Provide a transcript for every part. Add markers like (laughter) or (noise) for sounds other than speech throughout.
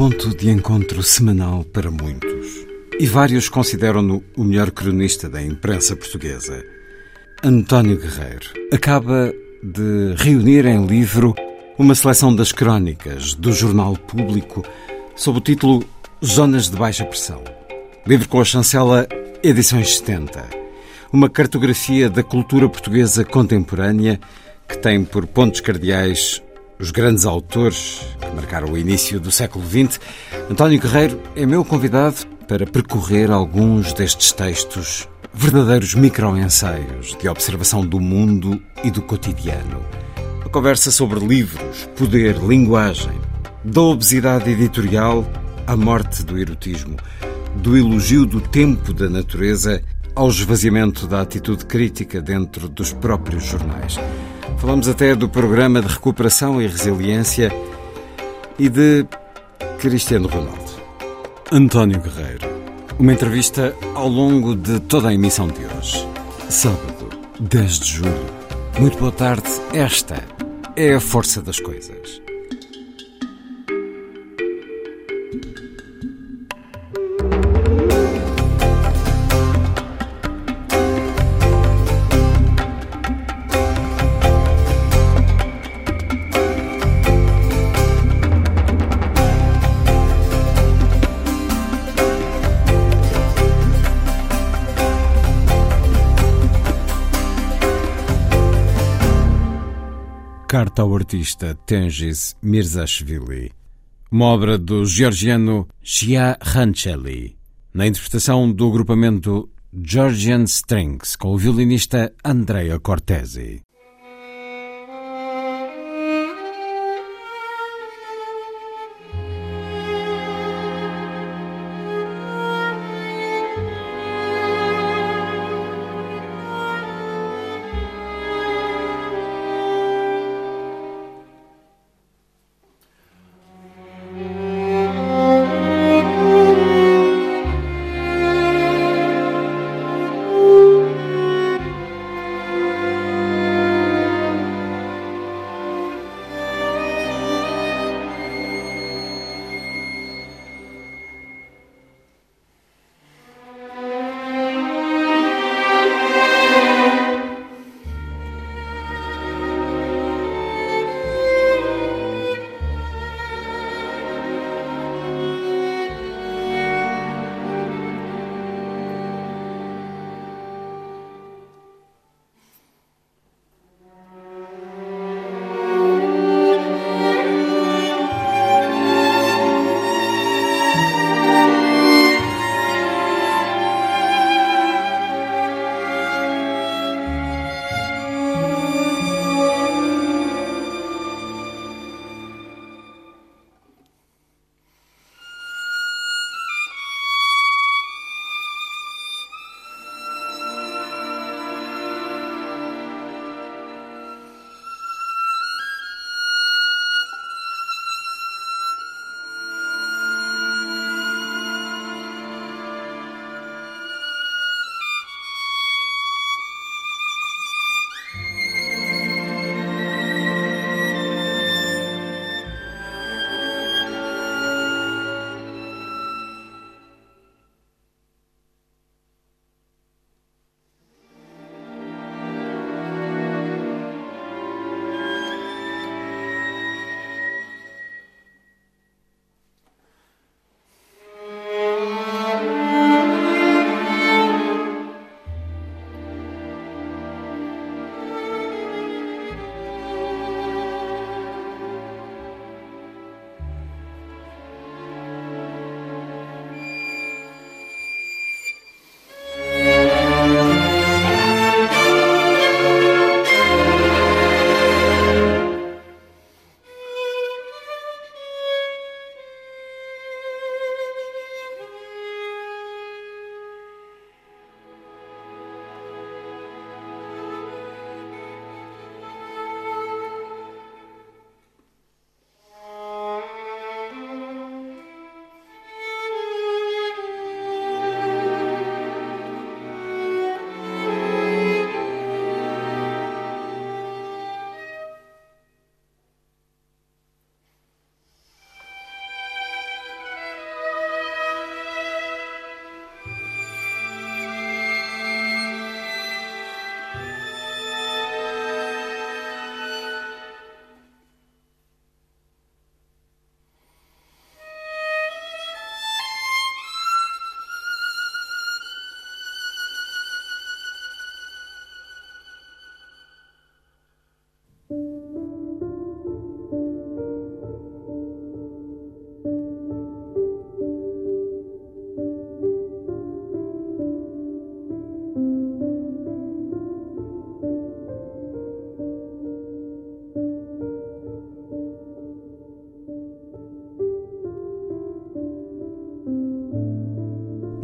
ponto de encontro semanal para muitos. E vários consideram-no o melhor cronista da imprensa portuguesa. António Guerreiro acaba de reunir em livro uma seleção das crónicas do Jornal Público sob o título Zonas de Baixa Pressão. Livro com a chancela Edições 70. Uma cartografia da cultura portuguesa contemporânea que tem por pontos cardeais os grandes autores que marcaram o início do século XX. António Guerreiro é meu convidado para percorrer alguns destes textos, verdadeiros microensaios de observação do mundo e do cotidiano. A conversa sobre livros, poder, linguagem, da obesidade editorial à morte do erotismo, do elogio do tempo da natureza ao esvaziamento da atitude crítica dentro dos próprios jornais. Falamos até do programa de recuperação e resiliência e de Cristiano Ronaldo. António Guerreiro. Uma entrevista ao longo de toda a emissão de hoje. Sábado, 10 de julho. Muito boa tarde. Esta é a força das coisas. Artista Tengiz Mirzashvili, uma obra do georgiano Shia Rancheli, na interpretação do agrupamento Georgian Strings com o violinista Andrea Cortesi.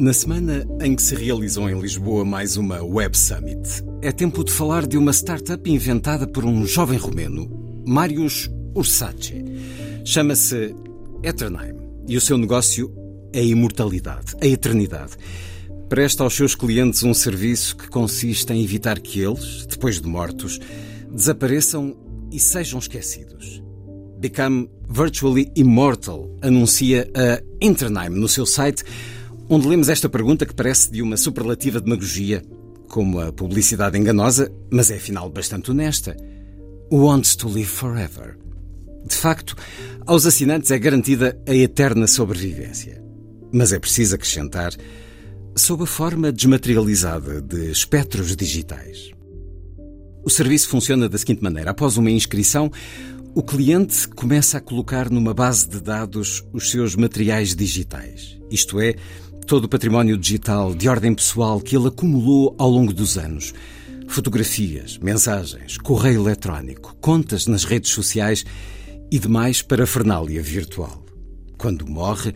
Na semana em que se realizou em Lisboa mais uma Web Summit, é tempo de falar de uma startup inventada por um jovem romeno, Marius Ursace. Chama-se Eternime e o seu negócio é a imortalidade, a eternidade. Presta aos seus clientes um serviço que consiste em evitar que eles, depois de mortos, desapareçam e sejam esquecidos. Become Virtually Immortal anuncia a Internime no seu site, onde lemos esta pergunta que parece de uma superlativa demagogia, como a publicidade enganosa, mas é afinal bastante honesta. Wants to live forever. De facto, aos assinantes é garantida a eterna sobrevivência. Mas é preciso acrescentar sob a forma desmaterializada de espectros digitais. O serviço funciona da seguinte maneira: após uma inscrição, o cliente começa a colocar numa base de dados os seus materiais digitais, isto é, todo o património digital de ordem pessoal que ele acumulou ao longo dos anos. Fotografias, mensagens, correio eletrónico, contas nas redes sociais e demais parafernália virtual. Quando morre,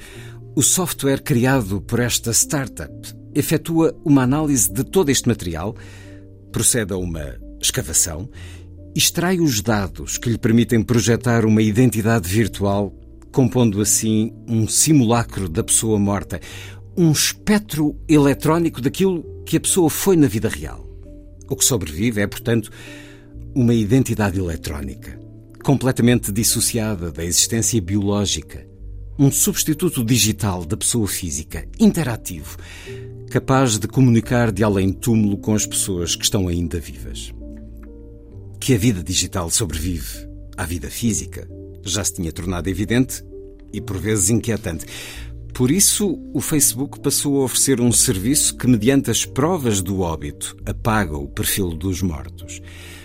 o software criado por esta startup efetua uma análise de todo este material, procede a uma escavação extrai os dados que lhe permitem projetar uma identidade virtual, compondo assim um simulacro da pessoa morta, um espectro eletrónico daquilo que a pessoa foi na vida real. O que sobrevive é, portanto, uma identidade eletrónica, completamente dissociada da existência biológica, um substituto digital da pessoa física, interativo, capaz de comunicar de além túmulo com as pessoas que estão ainda vivas que a vida digital sobrevive à vida física já se tinha tornado evidente e por vezes inquietante. Por isso, o Facebook passou a oferecer um serviço que, mediante as provas do óbito, apaga o perfil dos mortos.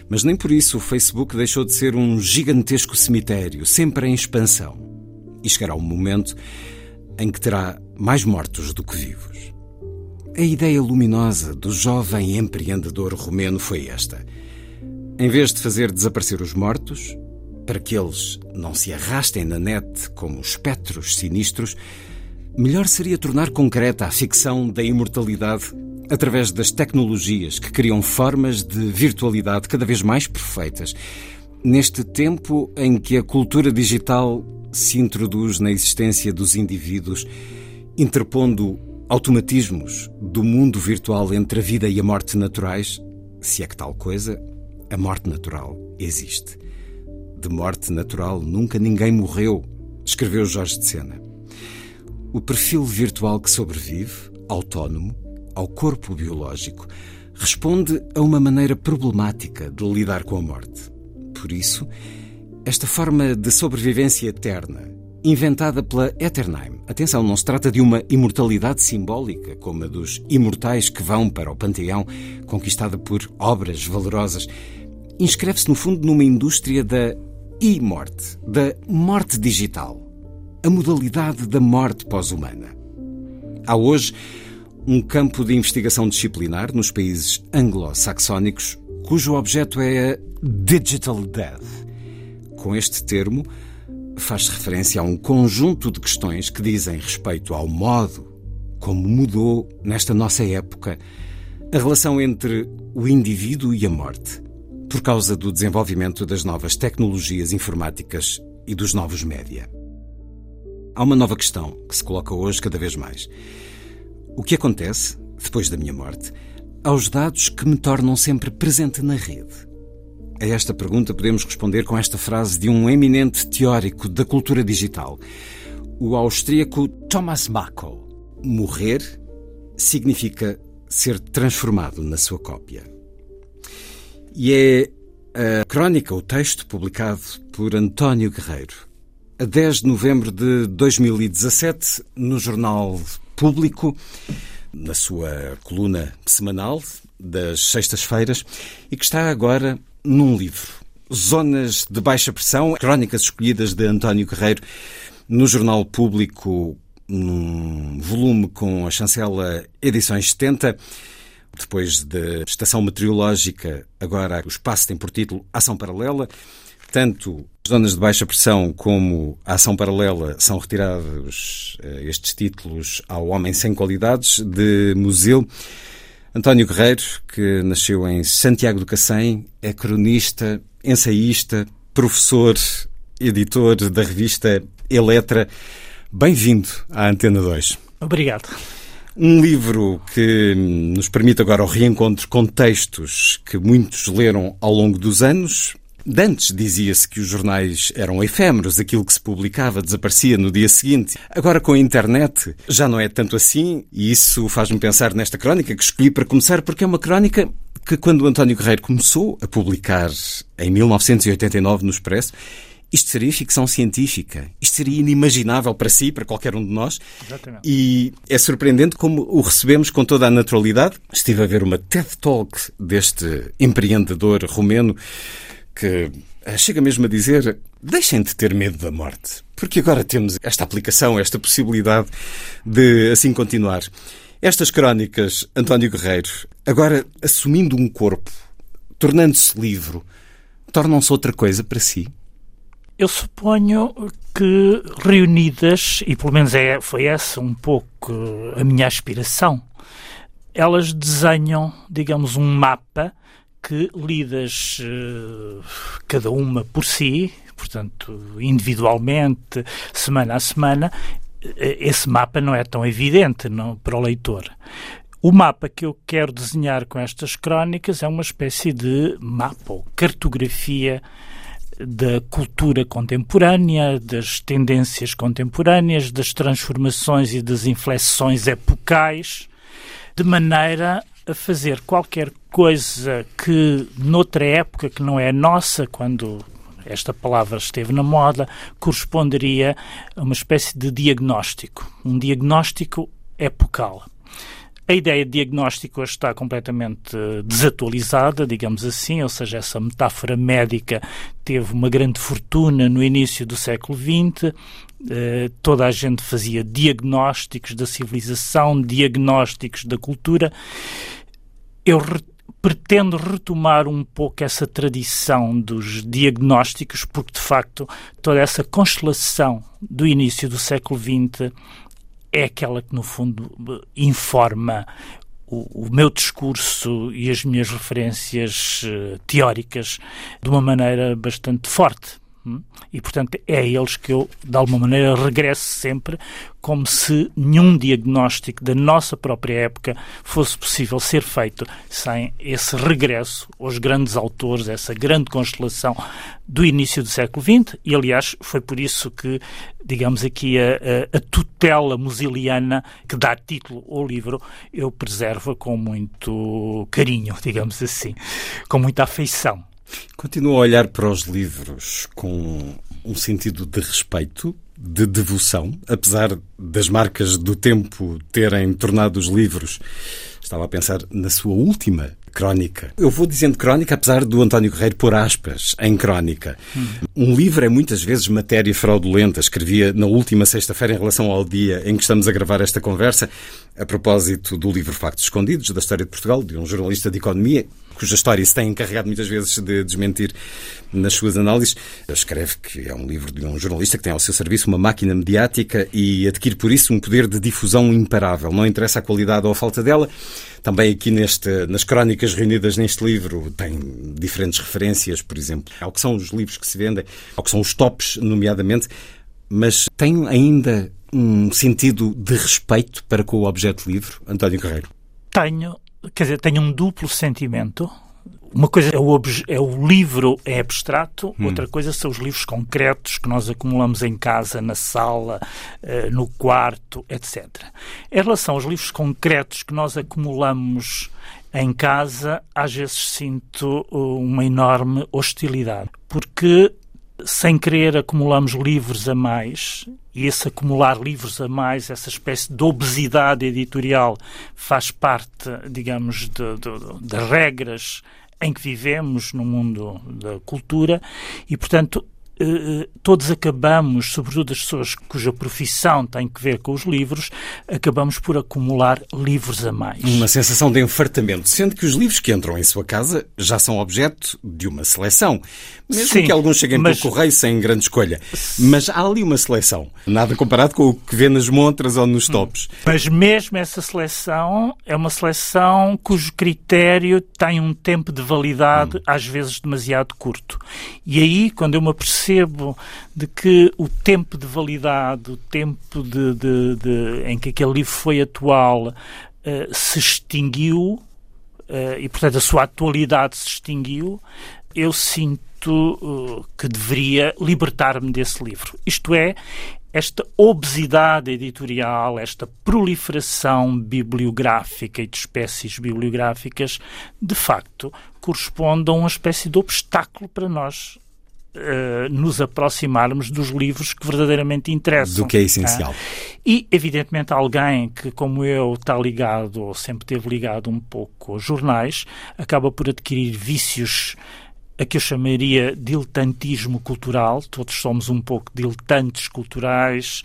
Mas nem por isso o Facebook deixou de ser um gigantesco cemitério, sempre em expansão. E chegará um momento em que terá mais mortos do que vivos. A ideia luminosa do jovem empreendedor romeno foi esta em vez de fazer desaparecer os mortos, para que eles não se arrastem na net como espectros sinistros, melhor seria tornar concreta a ficção da imortalidade através das tecnologias que criam formas de virtualidade cada vez mais perfeitas. Neste tempo em que a cultura digital se introduz na existência dos indivíduos, interpondo automatismos do mundo virtual entre a vida e a morte naturais, se é que tal coisa, a morte natural existe. De morte natural nunca ninguém morreu, escreveu Jorge de Sena. O perfil virtual que sobrevive, autónomo, ao corpo biológico, responde a uma maneira problemática de lidar com a morte. Por isso, esta forma de sobrevivência eterna, inventada pela Eternheim, atenção, não se trata de uma imortalidade simbólica, como a dos imortais que vão para o panteão, conquistada por obras valorosas inscreve-se, no fundo, numa indústria da e-morte, da morte digital, a modalidade da morte pós-humana. Há hoje um campo de investigação disciplinar nos países anglo-saxónicos cujo objeto é a Digital Death. Com este termo, faz-se referência a um conjunto de questões que dizem respeito ao modo como mudou, nesta nossa época, a relação entre o indivíduo e a morte por causa do desenvolvimento das novas tecnologias informáticas e dos novos média. Há uma nova questão que se coloca hoje cada vez mais. O que acontece, depois da minha morte, aos dados que me tornam sempre presente na rede? A esta pergunta podemos responder com esta frase de um eminente teórico da cultura digital, o austríaco Thomas Bacco: Morrer significa ser transformado na sua cópia. E é a crónica, o texto publicado por António Guerreiro, a 10 de novembro de 2017, no Jornal Público, na sua coluna semanal das sextas-feiras, e que está agora num livro. Zonas de Baixa Pressão, crónicas escolhidas de António Guerreiro, no Jornal Público, num volume com a chancela Edições 70. Depois da estação meteorológica, agora o espaço tem por título Ação Paralela. tanto zonas de baixa pressão como a ação paralela são retirados uh, estes títulos ao Homem Sem Qualidades de Museu. António Guerreiro, que nasceu em Santiago do Cacém, é cronista, ensaísta, professor, editor da revista Eletra. Bem-vindo à Antena 2. Obrigado. Um livro que nos permite agora o reencontro com textos que muitos leram ao longo dos anos. Dantes dizia-se que os jornais eram efêmeros, aquilo que se publicava desaparecia no dia seguinte. Agora, com a internet, já não é tanto assim, e isso faz-me pensar nesta crónica que escolhi para começar, porque é uma crónica que, quando o António Guerreiro começou a publicar em 1989 no Expresso, isto seria ficção científica. Isto seria inimaginável para si, para qualquer um de nós. Exatamente. E é surpreendente como o recebemos com toda a naturalidade. Estive a ver uma TED Talk deste empreendedor romeno que eh, chega mesmo a dizer: deixem de ter medo da morte, porque agora temos esta aplicação, esta possibilidade de assim continuar. Estas crónicas, António Guerreiro, agora assumindo um corpo, tornando-se livro, tornam-se outra coisa para si? Eu suponho que reunidas, e pelo menos é, foi essa um pouco a minha aspiração, elas desenham, digamos, um mapa que, lidas uh, cada uma por si, portanto, individualmente, semana a semana, eh, esse mapa não é tão evidente não, para o leitor. O mapa que eu quero desenhar com estas crónicas é uma espécie de mapa ou cartografia da cultura contemporânea, das tendências contemporâneas, das transformações e das inflexões epocais, de maneira a fazer qualquer coisa que noutra época que não é nossa, quando esta palavra esteve na moda, corresponderia a uma espécie de diagnóstico, um diagnóstico epocal. A ideia de diagnóstico hoje está completamente eh, desatualizada, digamos assim, ou seja, essa metáfora médica teve uma grande fortuna no início do século XX. Eh, toda a gente fazia diagnósticos da civilização, diagnósticos da cultura. Eu re pretendo retomar um pouco essa tradição dos diagnósticos, porque de facto toda essa constelação do início do século XX é aquela que, no fundo, informa o, o, meu discurso e as minhas referências uh, teóricas de uma maneira bastante forte. Hum? E, portanto, é a eles que eu, de alguma maneira, regresso sempre, como se nenhum diagnóstico da nossa própria época fosse possível ser feito sem esse regresso aos grandes autores, essa grande constelação do início do século XX. E, aliás, foi por isso que, digamos aqui, a, a, tutela musiliana que dá título ao livro, eu preservo com muito carinho, (laughs) digamos assim, com muita afeição. Continua a olhar para os livros com um sentido de respeito, de devoção, apesar das marcas do tempo terem tornado os livros. Estava a pensar na sua última crónica. Eu vou dizendo crónica, apesar do António Guerreiro pôr aspas em crónica. Hum. Um livro é muitas vezes matéria fraudulenta. Escrevia na última sexta-feira, em relação ao dia em que estamos a gravar esta conversa, a propósito do livro Factos Escondidos, da história de Portugal, de um jornalista de economia, cuja história se tem encarregado muitas vezes de desmentir nas suas análises. Escreve que é um livro de um jornalista que tem ao seu serviço uma máquina mediática e adquire por isso um poder de difusão imparável. Não interessa a qualidade ou a falta dela. Também aqui neste, nas crónicas reunidas neste livro tem diferentes referências, por exemplo, ao que são os livros que se vendem, ao que são os tops, nomeadamente, mas tem ainda um sentido de respeito para com o objeto livro, António Carreiro? Tenho, quer dizer, tenho um duplo sentimento. Uma coisa é o, é o livro é abstrato, hum. outra coisa são os livros concretos que nós acumulamos em casa, na sala, uh, no quarto, etc. Em relação aos livros concretos que nós acumulamos em casa, às vezes sinto eh, uma enorme hostilidade, porque sem querer acumulamos livros a mais e esse acumular livros a mais, essa espécie de obesidade editorial faz parte, digamos, das regras em que vivemos no mundo da cultura e, portanto, todos acabamos, sobretudo as pessoas cuja profissão tem que ver com os livros, acabamos por acumular livros a mais. Uma sensação de enfartamento, sendo que os livros que entram em sua casa já são objeto de uma seleção. Mesmo Sim, que alguns cheguem mas... pelo correio sem grande escolha. Mas há ali uma seleção. Nada comparado com o que vê nas montras ou nos tops. Mas mesmo essa seleção é uma seleção cujo critério tem um tempo de validade, hum. às vezes demasiado curto. E aí, quando eu me apercebo de que o tempo de validade, o tempo de, de, de em que aquele livro foi atual, uh, se extinguiu, uh, e portanto a sua atualidade se extinguiu, eu sinto uh, que deveria libertar-me desse livro. Isto é, esta obesidade editorial, esta proliferação bibliográfica e de espécies bibliográficas, de facto, corresponde a uma espécie de obstáculo para nós Uh, nos aproximarmos dos livros que verdadeiramente interessam. Do que é essencial. E, evidentemente, alguém que, como eu, está ligado ou sempre teve ligado um pouco aos jornais, acaba por adquirir vícios a que eu chamaria diletantismo cultural. Todos somos um pouco diletantes culturais.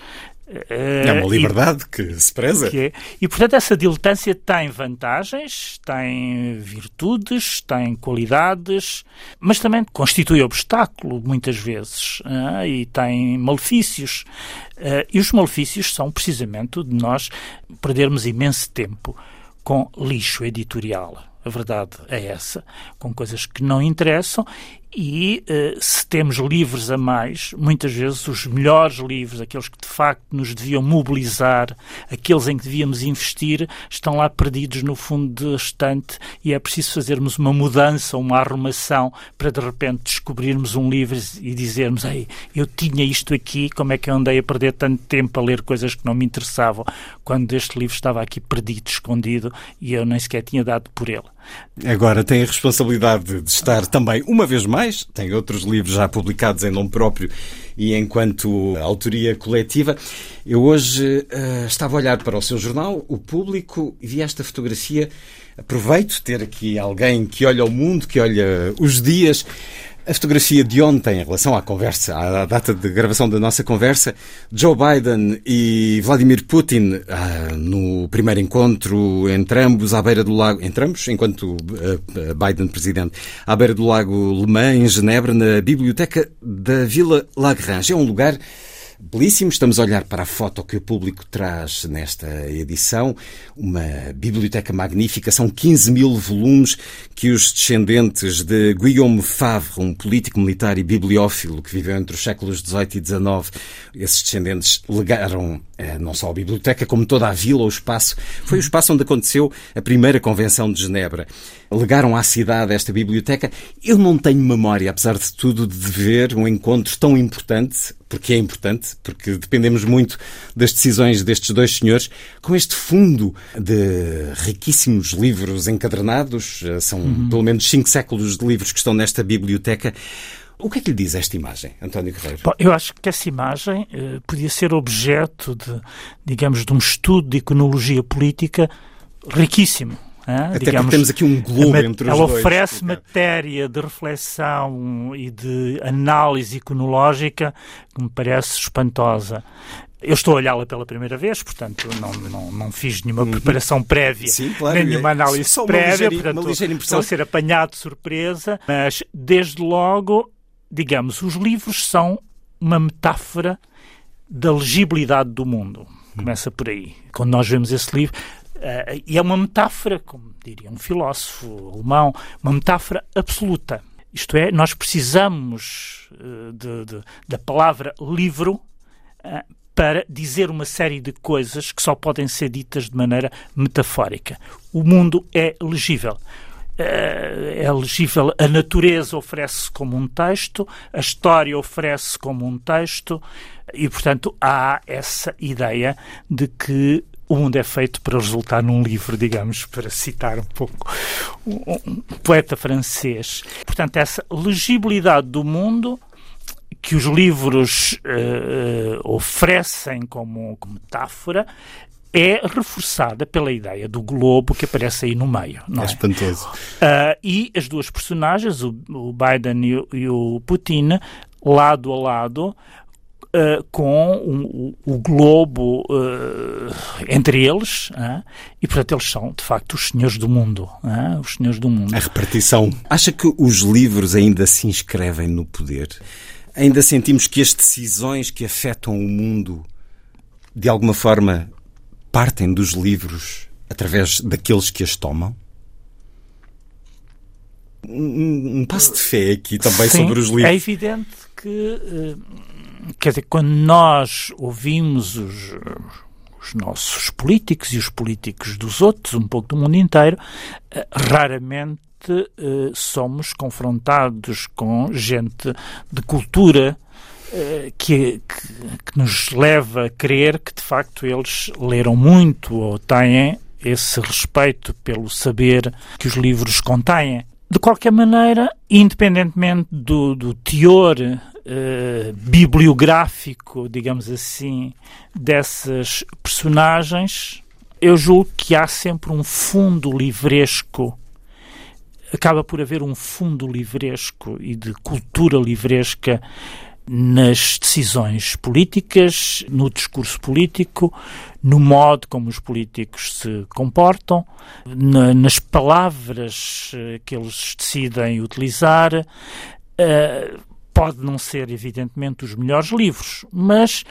Eh, é uma liberdade e, que se preza. Que é. E, portanto, essa diletância tem vantagens, tem virtudes, tem qualidades, mas também constitui obstáculo, muitas vezes, uh, e tem malefícios. Uh, e os malefícios são precisamente de nós perdermos imenso tempo com lixo editorial a verdade é essa, com coisas que não interessam e uh, se temos livros a mais, muitas vezes os melhores livros, aqueles que de facto nos deviam mobilizar, aqueles em que devíamos investir, estão lá perdidos no fundo da estante e é preciso fazermos uma mudança, uma arrumação para de repente descobrirmos um livro e dizermos Ei, eu tinha isto aqui, como é que eu andei a perder tanto tempo a ler coisas que não me interessavam, quando este livro estava aqui perdido, escondido e eu nem sequer tinha dado por ele. Agora tem a responsabilidade de estar também, uma vez mais, tem outros livros já publicados em nome próprio e enquanto autoria coletiva. Eu hoje uh, estava a olhar para o seu jornal, O Público, e vi esta fotografia. Aproveito ter aqui alguém que olha o mundo, que olha os dias. A fotografia de ontem, em relação à conversa, à data de gravação da nossa conversa, Joe Biden e Vladimir Putin, ah, no primeiro encontro entre ambos à beira do lago, entre ambos, enquanto ah, Biden presidente, à beira do lago Le Mans, em Genebra, na biblioteca da Vila Lagrange. É um lugar belíssimo. Estamos a olhar para a foto que o público traz nesta edição. Uma biblioteca magnífica. São 15 mil volumes que os descendentes de Guillaume Favre, um político militar e bibliófilo que viveu entre os séculos XVIII e XIX, esses descendentes legaram não só a biblioteca, como toda a vila, o espaço. Foi o espaço onde aconteceu a primeira convenção de Genebra. Legaram à cidade esta biblioteca. Eu não tenho memória, apesar de tudo, de ver um encontro tão importante, porque é importante, porque dependemos muito das decisões destes dois senhores, com este fundo de riquíssimos livros encadernados. São uhum. pelo menos cinco séculos de livros que estão nesta biblioteca. O que é que lhe diz esta imagem, António Guerreiro? Bom, eu acho que essa imagem eh, podia ser objeto de, digamos, de um estudo de iconologia política riquíssimo. Até digamos, porque temos aqui um globo entre os ela dois. Ela oferece matéria de reflexão e de análise iconológica que me parece espantosa. Eu estou a olhá-la pela primeira vez, portanto não, não, não fiz nenhuma uhum. preparação prévia, Sim, claro, nem nenhuma análise prévia, ligeira, portanto estou a ser apanhado de surpresa, mas desde logo digamos, os livros são uma metáfora da legibilidade do mundo. Começa por aí. Quando nós vemos esse livro, uh, e é uma metáfora, como diria um filósofo alemão, uma metáfora absoluta. Isto é, nós precisamos uh, de, de, da palavra livro uh, para dizer uma série de coisas que só podem ser ditas de maneira metafórica. O mundo é legível. Eh, é legível, a natureza oferece como um texto, a história oferece como um texto, e, portanto, há essa ideia de que o mundo é feito para resultar num livro, digamos, para citar um pouco um, poeta francês. Portanto, essa legibilidade do mundo que os livros uh, oferecem como, como metáfora é reforçada pela ideia do globo que aparece aí no meio. Não é, é? espantoso. Uh, e as duas personagens, o, o Biden e o, e o, Putin, lado a lado, Uh, com um, o, o, globo uh, entre eles, e portanto eles são de facto os senhores do mundo, os senhores do mundo. A repartição. Acha que os livros ainda se inscrevem no poder? Ainda sentimos que as decisões que afetam o mundo, de alguma forma, partem dos livros através daqueles que as tomam? Um, um passo de fé aqui também Sim, sobre os livros. É evidente que quer dizer, quando nós ouvimos os, os nossos políticos e os políticos dos outros, um pouco do mundo inteiro, eh, raramente eh, somos confrontados com gente de cultura eh, que, que, que, nos leva a crer que de facto eles leram muito ou têm esse respeito pelo saber que os livros contêm. De qualquer maneira, independentemente do, do teor uh, bibliográfico, digamos assim, dessas personagens, eu julgo que há sempre um fundo livresco. Acaba por haver um fundo livresco e de cultura livresca nas decisões políticas, no discurso político, no modo como os políticos se comportam, na, nas palavras eh, que eles decidem utilizar. Uh, pode não ser, evidentemente, os melhores livros, mas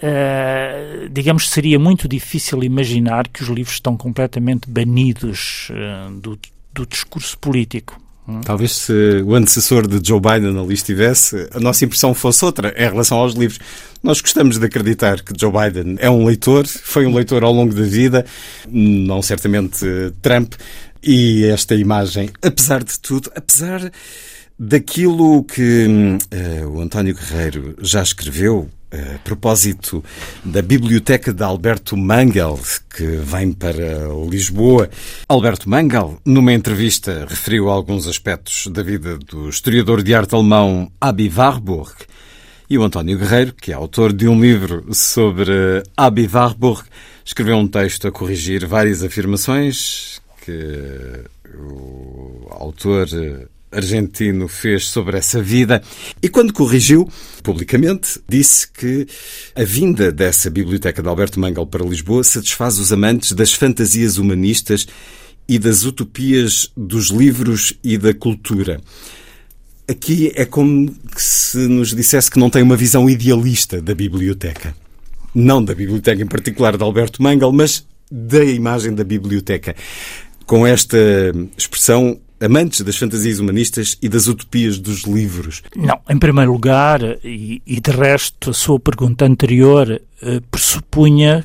Uh, digamos, seria muito difícil imaginar que os livros estão completamente banidos uh, do, do, discurso político. Hum? Talvez se o antecessor de Joe Biden ali estivesse, a nossa impressão fosse outra em relação aos livros. Nós gostamos de acreditar que Joe Biden é um leitor, foi um leitor ao longo da vida, não certamente Trump, e esta imagem, apesar de tudo, apesar daquilo que uh, o António Guerreiro já escreveu a propósito da Biblioteca de Alberto Mangel, que vem para Lisboa. Alberto Mangel, numa entrevista, referiu alguns aspectos da vida do historiador de arte alemão Abi Warburg. E o António Guerreiro, que é autor de um livro sobre Abi Warburg, escreveu um texto a corrigir várias afirmações que o autor argentino fez sobre essa vida e quando corrigiu publicamente disse que a vinda dessa biblioteca de Alberto Mangel para Lisboa satisfaz os amantes das fantasias humanistas e das utopias dos livros e da cultura. Aqui é como se nos dissesse que não tem uma visão idealista da biblioteca. Não da biblioteca em particular de Alberto Mangel, mas da imagem da biblioteca. Com esta expressão, amantes das fantasias humanistas e das utopias dos livros? Não, em primeiro lugar, e, e de resto, a sua pergunta anterior eh, pressupunha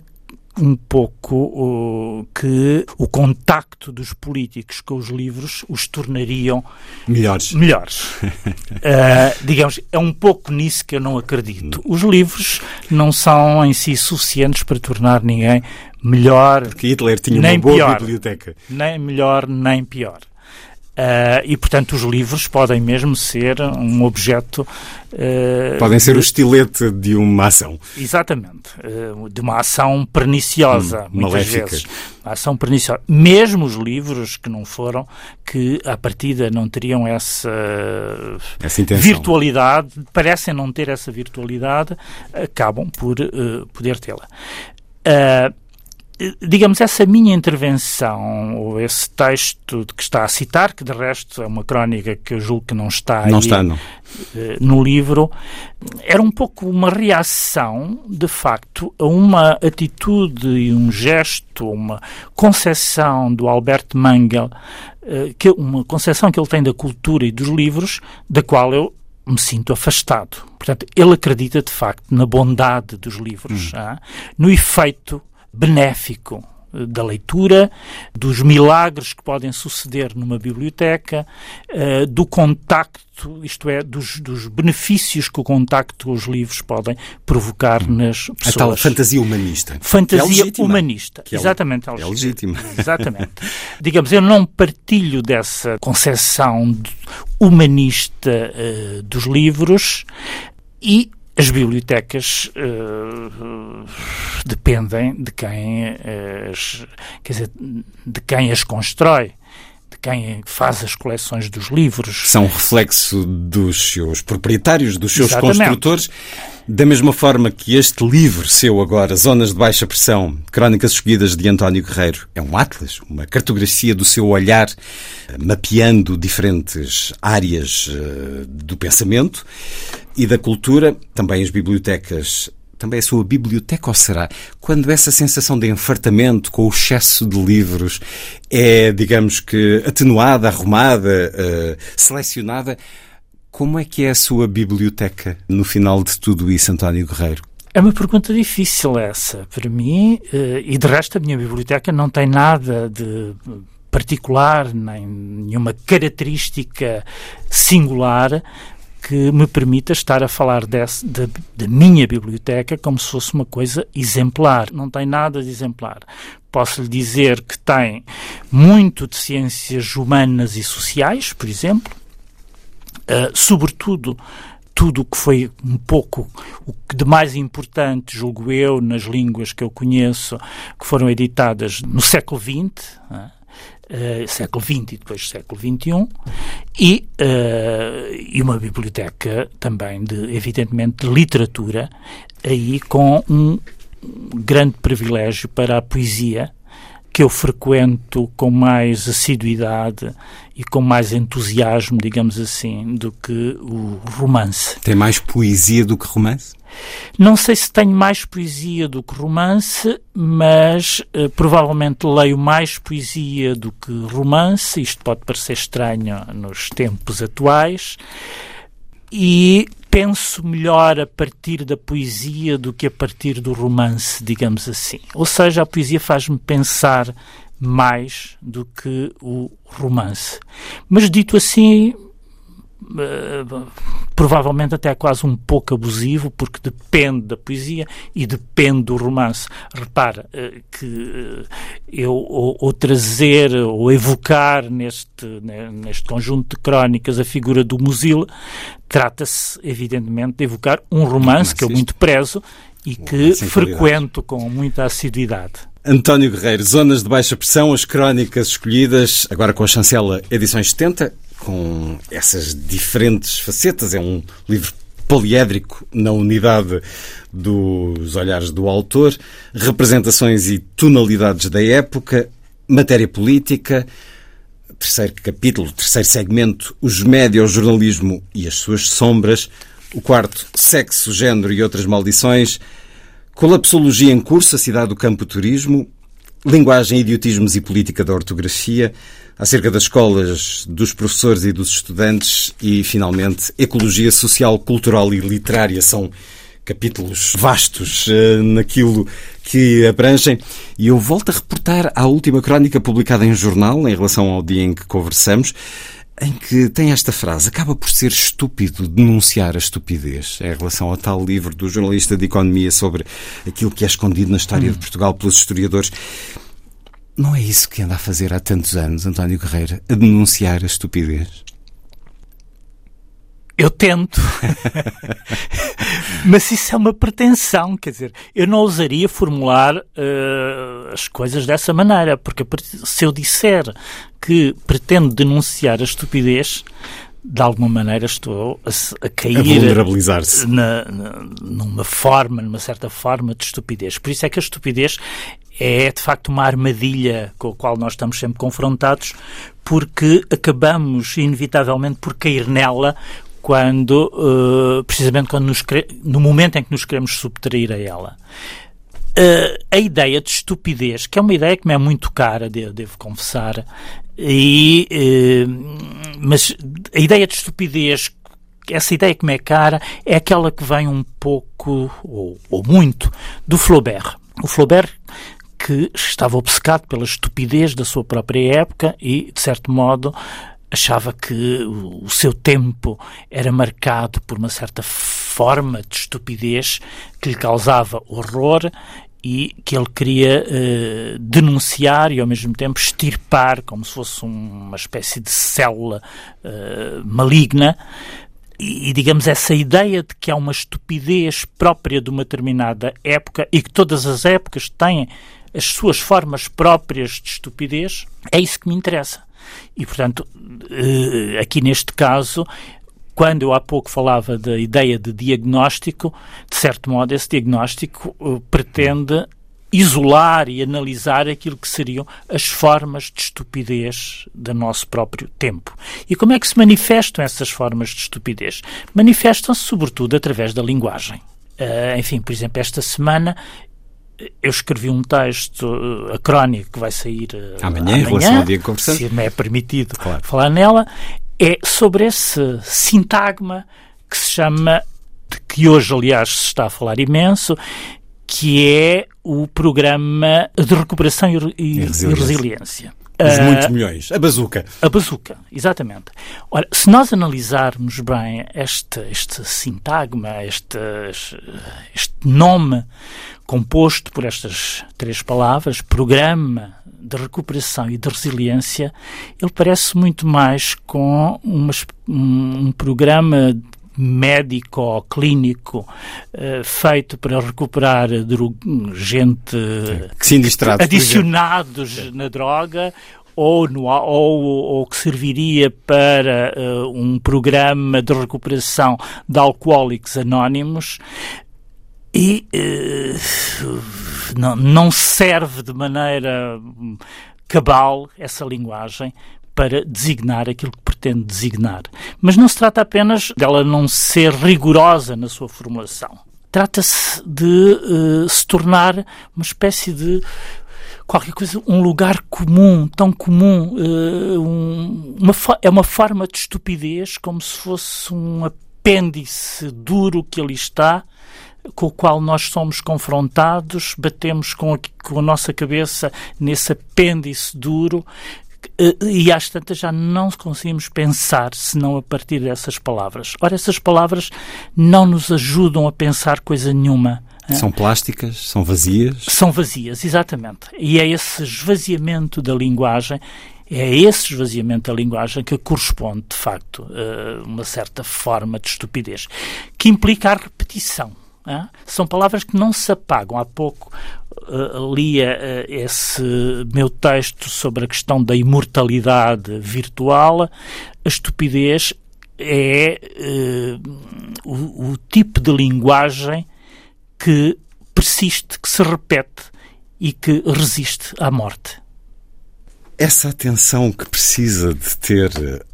um pouco que o contacto dos políticos com os livros os tornariam melhores. melhores. uh, (laughs) digamos, é um pouco nisso que eu não acredito. Os livros não são em si suficientes para tornar ninguém melhor. Porque Hitler tinha uma boa pior, biblioteca. Nem melhor, nem pior. Uh, e, portanto, os livros podem mesmo ser um objeto. Uh, podem ser de... o estilete de uma ação. Exatamente. Uh, de uma ação perniciosa, hum, muitas maléfica. vezes. Uma ação perniciosa. Mesmo os livros que não foram, que à partida não teriam essa, essa virtualidade, parecem não ter essa virtualidade, acabam por poder tê-la. Uh, digamos, essa minha intervenção, ou esse texto que está a citar, que de resto é uma crónica que eu julgo que não está não aí, está, não. Eh, no livro, era um pouco uma reação, de facto, a uma atitude e um gesto, uma concepção do Albert Mangel, eh, que, uma concepção que ele tem da cultura e dos livros, da qual eu me sinto afastado. Portanto, ele acredita de facto na bondade dos livros, hum. ah, no efeito benéfico eh, da leitura, dos milagres que podem suceder numa biblioteca, uh, do contacto, isto é, dos, dos, benefícios que o contacto com os livros podem provocar hum. nas pessoas. A tal fantasia humanista. Fantasia é humanista. É, Exatamente. É legítima. (laughs) Exatamente. Digamos, eu não partilho dessa concepção humanista uh, dos livros e as bibliotecas uh, dependem de quem as, quer dizer, de quem as constrói, quem faz as coleções dos livros. São reflexo dos seus proprietários, dos seus Exatamente. construtores. Da mesma forma que este livro seu agora, Zonas de Baixa Pressão, Crónicas Escolhidas de António Guerreiro, é um atlas, uma cartografia do seu olhar, mapeando diferentes áreas eh, do pensamento e da cultura, também as bibliotecas também a sua biblioteca ou será? Quando essa sensação de enfartamento com o excesso de livros é, digamos que, atenuada, arrumada, uh, selecionada, como é que é a sua biblioteca no final de tudo isso, António Guerreiro? É uma pergunta difícil essa. Para mim, uh, e de resto, a minha biblioteca não tem nada de particular, nem nenhuma característica singular que me permita estar a falar da minha biblioteca como se fosse uma coisa exemplar. Não tem nada de exemplar. Posso lhe dizer que tem muito de ciências humanas e sociais, por exemplo, uh, sobretudo tudo o que foi um pouco o que de mais importante, julgo eu, nas línguas que eu conheço, que foram editadas no século XX, uh, século XX e depois século XXI, e, uh, e uma biblioteca também, de, evidentemente, de literatura, aí com um grande privilégio para a poesia, que eu frequento com mais assiduidade e com mais entusiasmo, digamos assim, do que o romance. Tem mais poesia do que romance? Não sei se tenho mais poesia do que romance, mas uh, provavelmente leio mais poesia do que romance. Isto pode parecer estranho nos tempos atuais. E penso melhor a partir da poesia do que a partir do romance, digamos assim. Ou seja, a poesia faz-me pensar mais do que o romance. Mas dito assim, provavelmente até quase um pouco abusivo, porque depende da poesia e depende do romance. Repara uh, que uh, eu, ou, ou, trazer, ou evocar neste, neste conjunto de crónicas a figura do Musil, trata-se, evidentemente, de evocar um romance que eu muito prezo e que frequento com muita assiduidade. António Guerreiro, Zonas de Baixa Pressão, as crónicas escolhidas, agora com a chancela Edições 70, com essas diferentes facetas. É um livro poliédrico na unidade dos olhares do autor, representações e tonalidades da época, matéria política, terceiro capítulo, terceiro segmento, os médios, o jornalismo e as suas sombras, o quarto, sexo, género e outras maldições, colapsologia em curso, a cidade do campo turismo, linguagem, idiotismos e política da ortografia, acerca das escolas, dos professores e dos estudantes e, finalmente, ecologia social, cultural e literária são capítulos vastos uh, naquilo que abrangem. E eu volto a reportar à última crónica publicada em jornal, em relação ao dia em que conversamos, em que tem esta frase: acaba por ser estúpido denunciar a estupidez, em relação ao tal livro do jornalista de economia sobre aquilo que é escondido na história hum. de Portugal pelos historiadores. Não é isso que anda a fazer há tantos anos, António Guerreiro, a denunciar a estupidez? Eu tento. (laughs) Mas isso é uma pretensão, quer dizer, eu não ousaria formular uh, as coisas dessa maneira, porque se eu disser que pretendo denunciar a estupidez, de alguma maneira estou a, a cair. A vulnerabilizar-se. Numa forma, numa certa forma de estupidez. Por isso é que a estupidez é de facto uma armadilha com a qual nós estamos sempre confrontados, porque acabamos inevitavelmente por cair nela quando, uh, precisamente quando nos, no momento em que nos queremos subtrair a ela. Uh, a ideia de estupidez, que é uma ideia que me é muito cara, devo, devo confessar, e, uh, mas a ideia de estupidez, essa ideia que me é cara, é aquela que vem um pouco, ou, ou muito, do Flaubert. O Flaubert que estava obcecado pela estupidez da sua própria época e, de certo modo, achava que o seu tempo era marcado por uma certa forma de estupidez que lhe causava horror e que ele queria eh, denunciar e ao mesmo tempo extirpar como se fosse uma espécie de célula eh, maligna e, digamos, essa ideia de que há uma estupidez própria de uma determinada época e que todas as épocas têm as suas formas próprias de estupidez, é isso que me interessa. E, portanto, eh, aqui neste caso, quando eu há pouco falava da ideia de diagnóstico, de certo modo, esse diagnóstico uh, pretende isolar e analisar aquilo que seriam as formas de estupidez do nosso próprio tempo. E como é que se manifestam essas formas de estupidez? Manifestam-se sobretudo através da linguagem. Uh, enfim, por exemplo, esta semana eu escrevi um texto, a crónica que vai sair amanhã, amanhã, em relação ao dia que conversamos. Se me é permitido claro. falar nela, é sobre esse sintagma que se chama, de que hoje, aliás, se está a falar imenso, que é o programa de recuperação e, e, e resiliência. E resiliência. Os uh, muitos milhões. A bazuca. A bazuca, exatamente. Ora, se nós analisarmos bem este, este sintagma, este, este nome composto por estas três palavras, programa de recuperação e de resiliência, ele parece muito mais com uma, um programa médico ou clínico uh, feito para recuperar gente adicionados na droga ou, no, ou, ou, que serviria para uh, um programa de recuperação de alcoólicos anónimos. E uh, não, não serve de maneira cabal essa linguagem para designar aquilo que pretende designar. Mas não se trata apenas dela não ser rigorosa na sua formulação. Trata-se de uh, se tornar uma espécie de qualquer coisa, um lugar comum, tão comum, uh, um, uma é uma forma de estupidez, como se fosse um apêndice duro que ali está, com o qual nós somos confrontados, batemos com a, com a nossa cabeça nesse apêndice duro e às tantas já não conseguimos pensar senão a partir dessas palavras. Ora, essas palavras não nos ajudam a pensar coisa nenhuma. São plásticas, são vazias? São vazias, exatamente. E é esse esvaziamento da linguagem, é esse esvaziamento da linguagem que corresponde, de facto, a uma certa forma de estupidez, que implica a repetição. São palavras que não se apagam. Há pouco uh, lia uh, esse meu texto sobre a questão da imortalidade virtual. A estupidez é uh, o, o tipo de linguagem que persiste, que se repete e que resiste à morte. Essa atenção que precisa de ter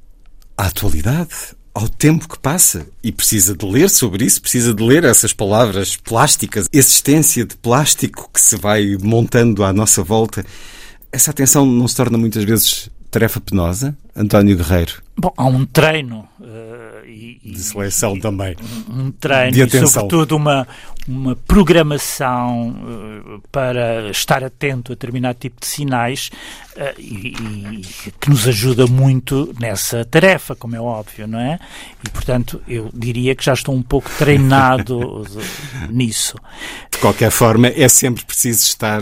a atualidade, ao tempo que passa e precisa de ler sobre isso, precisa de ler essas palavras plásticas, existência de plástico que se vai montando à nossa volta. Essa atenção não se torna muitas vezes tarefa penosa, António Guerreiro? Bom, há um treino. E, de seleção e, também. Um treino de atenção. e, sobretudo, uma, uma programação uh, para estar atento a determinado tipo de sinais uh, e, que nos ajuda muito nessa tarefa, como é óbvio, não é? E, portanto, eu diria que já estou um pouco treinado (laughs) nisso. De qualquer forma, é sempre preciso estar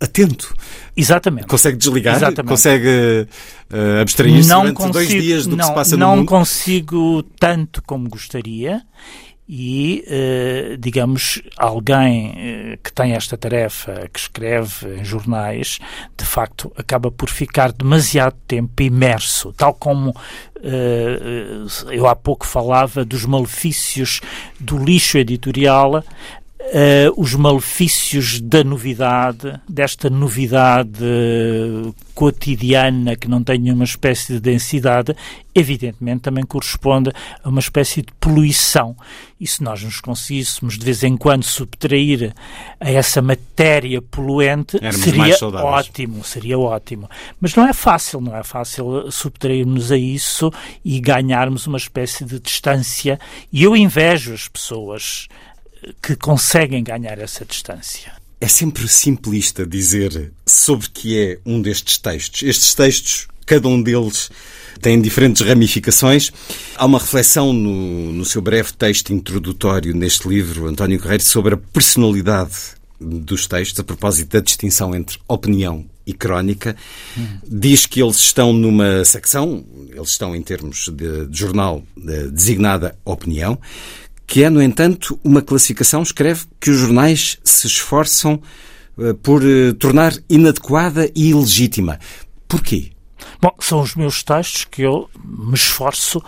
atento. Exatamente. Consegue desligar? Exatamente. Consegue uh, abstrair-se durante consigo, dois dias do não, que se passa no mundo? Não consigo tanto como gostaria e, uh, digamos, alguém uh, que tem esta tarefa, que escreve em jornais, de facto acaba por ficar demasiado tempo imerso, tal como eu há pouco falava dos malefícios do lixo editorial, Uh, os malefícios da novidade, desta novidade cotidiana que não tem nenhuma espécie de densidade, evidentemente também corresponde a uma espécie de poluição. E se nós nos conseguíssemos de vez em quando subtrair a essa matéria poluente, Éramos seria ótimo, seria ótimo. Mas não é fácil, não é fácil subtrairmos a isso e ganharmos uma espécie de distância. E eu invejo as pessoas que conseguem ganhar essa distância. É sempre simplista dizer sobre que é um destes textos. Estes textos, cada um deles tem diferentes ramificações. Há uma reflexão no, no seu breve texto introdutório neste livro, António Guerreiro, sobre a personalidade dos textos, a propósito da distinção entre opinião e crónica. Diz que eles estão numa secção, eles estão em termos de, de jornal de, designada opinião, que é, no entanto, uma classificação, escreve, que os jornais se esforçam uh, por uh, tornar inadequada e ilegítima. Porquê? Bom, são os meus textos que eu me esforço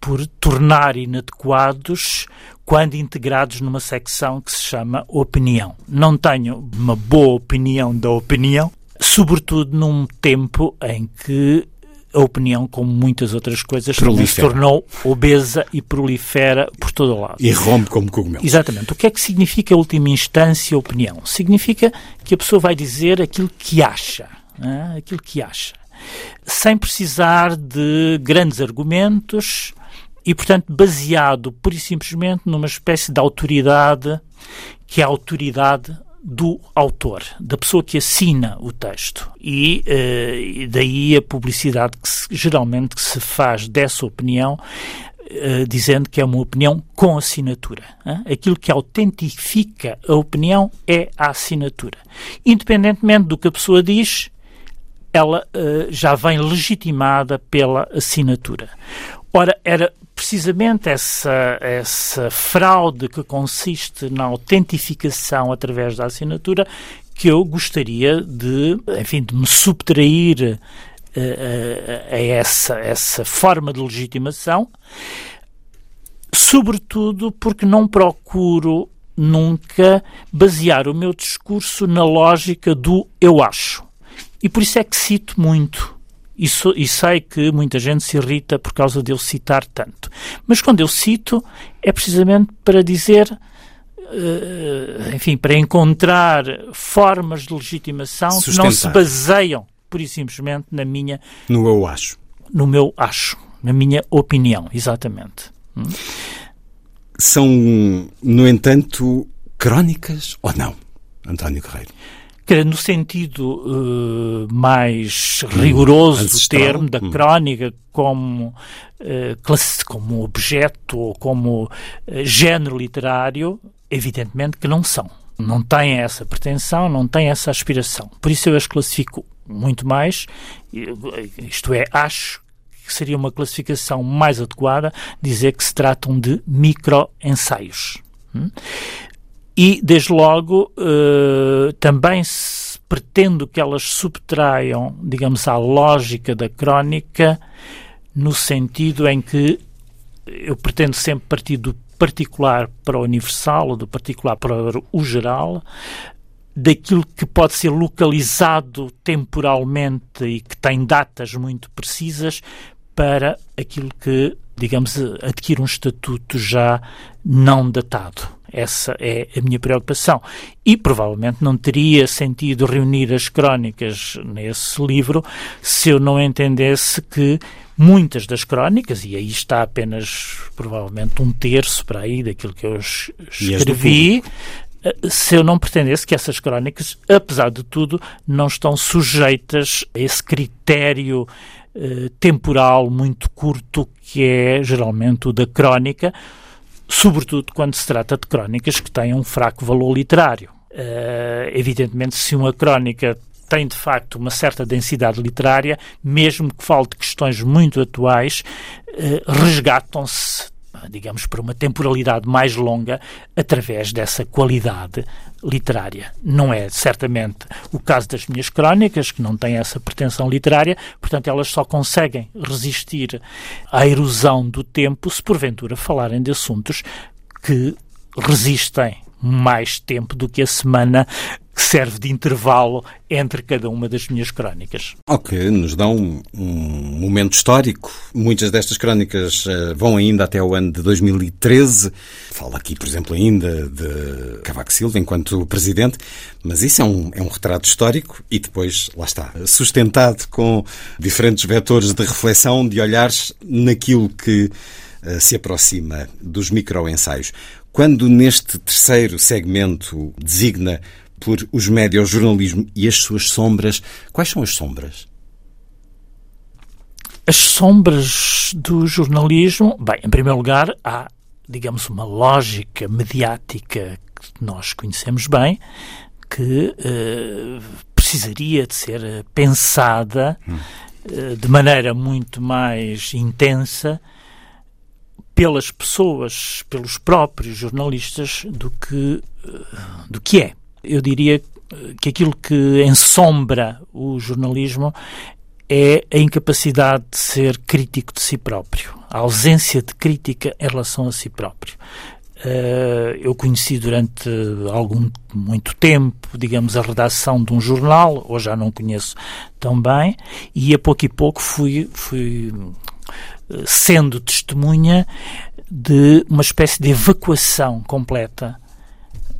por tornar inadequados quando integrados numa secção que se chama opinião. Não tenho uma boa opinião da opinião, sobretudo num tempo em que a opinião, como muitas outras coisas, se tornou obesa e prolifera por todo o lado. E rompe como cogumelo. Exatamente. O que é que significa, a última instância, a opinião? Significa que a pessoa vai dizer aquilo que acha. É? Aquilo que acha. Sem precisar de grandes argumentos, e, portanto, baseado pura e simplesmente numa espécie de autoridade que é a autoridade do autor, da pessoa que assina o texto. E uh, daí a publicidade que se, geralmente que se faz dessa opinião, uh, dizendo que é uma opinião com assinatura. Aquilo que autentifica a opinião é a assinatura. Independentemente do que a pessoa diz, ela uh, já vem legitimada pela assinatura. Ora, era precisamente essa, essa fraude que consiste na autentificação através da assinatura que eu gostaria de, enfim, de me subtrair a, eh, a, a essa, essa forma de legitimação, sobretudo porque não procuro nunca basear o meu discurso na lógica do eu acho. E por isso é que cito muito e, so, e, sei que muita gente se irrita por causa de eu citar tanto. Mas quando eu cito, é precisamente para dizer, uh, enfim, para encontrar formas de legitimação Sustentar. que não se baseiam, por e simplesmente, na minha. No eu acho. No meu acho, na minha opinião, exatamente. Hum? São, no entanto, crónicas ou não, António Guerreiro? No sentido uh, mais rigoroso do termo, da hum. crónica, como, uh, como objeto ou como uh, género literário, evidentemente que não são. Não têm essa pretensão, não têm essa aspiração. Por isso eu as classifico muito mais, isto é, acho que seria uma classificação mais adequada dizer que se tratam de micro-ensaios. Hum? E, desde logo, uh, também se pretendo que elas subtraiam, digamos, à lógica da crónica, no sentido em que eu pretendo sempre partir do particular para o universal, ou do particular para o geral, daquilo que pode ser localizado temporalmente e que tem datas muito precisas, para aquilo que, digamos, adquire um estatuto já não datado. Essa é a minha preocupação. E provavelmente não teria sentido reunir as crónicas nesse livro se eu não entendesse que muitas das crónicas, e aí está apenas provavelmente um terço para aí daquilo que eu escrevi, eh, se eu não pretendesse que essas crónicas, apesar de tudo, não estão sujeitas a esse critério eh, temporal muito curto que é geralmente o da crónica, sobretudo quando se trata de crónicas que têm um fraco valor literário. Uh, evidentemente, se uma crónica tem de facto uma certa densidade literária, mesmo que fale de questões muito atuais, uh, resgatam-se digamos, para uma temporalidade mais longa através dessa qualidade literária. Não é certamente o caso das minhas crónicas, que não têm essa pretensão literária, portanto, elas só conseguem resistir à erosão do tempo se porventura falarem de assuntos que resistem mais tempo do que a semana que serve de intervalo entre cada uma das minhas crónicas. Ok, nos dão um, momento histórico. Muitas destas crónicas uh, vão ainda até o ano de 2013. Fala aqui, por exemplo, ainda de Cavaco Silva enquanto presidente, mas isso é um, é um retrato histórico e depois, lá está, sustentado com diferentes vetores de reflexão, de olhares naquilo que uh, se aproxima dos microensaios. Quando neste terceiro segmento designa por os médios jornalismo e as suas sombras, quais são as sombras? As sombras do jornalismo, bem, em primeiro lugar, há, digamos, uma lógica mediática que nós conhecemos bem, que uh, precisaria de ser pensada hum. uh, de maneira muito mais intensa pelas pessoas, pelos próprios jornalistas, do que, eh, do que é. Eu diria que aquilo que ensombra o jornalismo é a incapacidade de ser crítico de si próprio, a ausência de crítica em relação a si próprio. Uh, eu conheci durante algum muito tempo, digamos, a redação de um jornal, hoje já não conheço tão bem, e a pouco e pouco fui, fui sendo testemunha de uma espécie de evacuação completa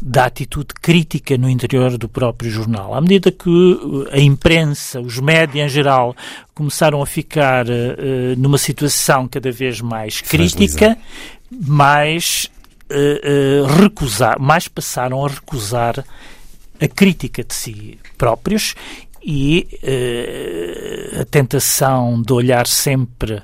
da atitude crítica no interior do próprio jornal. À medida que uh, a imprensa, os médias em geral, começaram a ficar uh, numa situação cada vez mais crítica, mais uh, uh, recusar, mais passaram a recusar a crítica de si próprios e a tentação de olhar sempre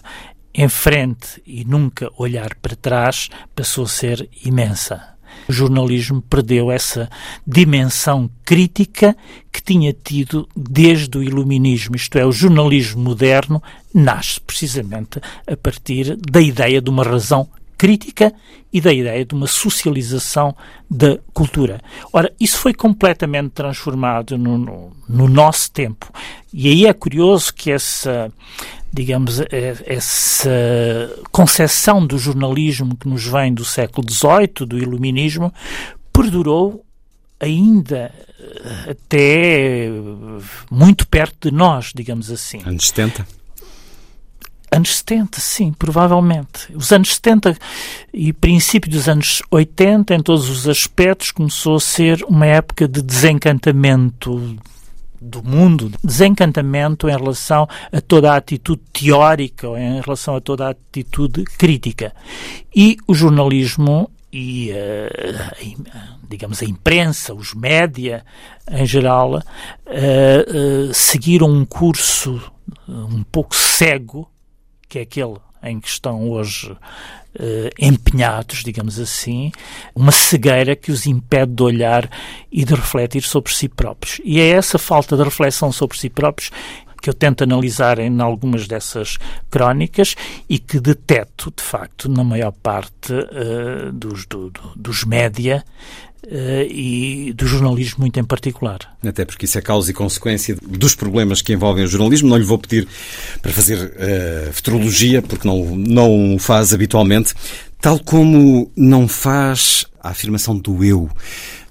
em frente e nunca olhar para trás passou a ser imensa. O jornalismo perdeu essa dimensão crítica que tinha tido desde o iluminismo, isto é, o jornalismo moderno nasce precisamente a partir da ideia de uma razão crítica e da ideia de uma socialização da cultura. Ora, isso foi completamente transformado no, no, no nosso tempo. E aí é curioso que essa digamos, é, essa concepção do jornalismo que nos vem do século XVIII, do iluminismo, perdurou ainda eh, até muito perto de nós, digamos assim. Anos 70? Anos 70, sim, provavelmente. Os anos 70 e princípio dos anos 80, em todos os aspectos, começou a ser uma época de desencantamento do mundo, desencantamento em relação a toda a atitude teórica, em relação a toda a atitude crítica. E o jornalismo e, uh, digamos, a imprensa, os média em geral, uh, uh, seguiram um curso um pouco cego, que é aquele em que estão hoje eh, empenhados, digamos assim, uma cegueira que os impede de olhar e de refletir sobre si próprios. E é essa falta de reflexão sobre si próprios que eu tento analisar em algumas dessas crónicas e que deteto, de facto, na maior parte uh, dos, do, dos média Uh, e do jornalismo muito em particular. Até porque isso é causa e consequência dos problemas que envolvem o jornalismo. Não lhe vou pedir para fazer uh, futurologia, porque não, não o faz habitualmente, tal como não faz a afirmação do eu.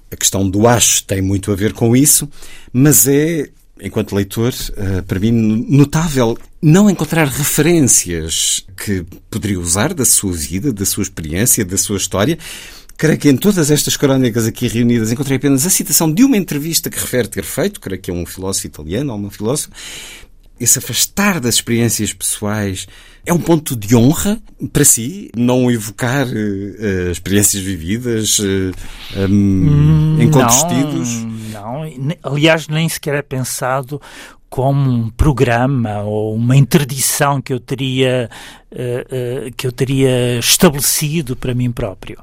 A questão do acho tem muito a ver com isso, mas é, enquanto leitor, uh, para mim notável não encontrar referências que poderia usar da sua vida, da sua experiência, da sua história Creio que em todas estas crónicas aqui reunidas encontrei apenas a citação de uma entrevista que refere ter feito, creio que é um filósofo italiano ou uma filósofa. Esse afastar das experiências pessoais é um ponto de honra para si, não evocar uh, experiências vividas uh, um, em contestidos? Não, não, aliás, nem sequer é pensado como um programa ou uma interdição que eu teria uh, uh, que eu teria estabelecido para mim próprio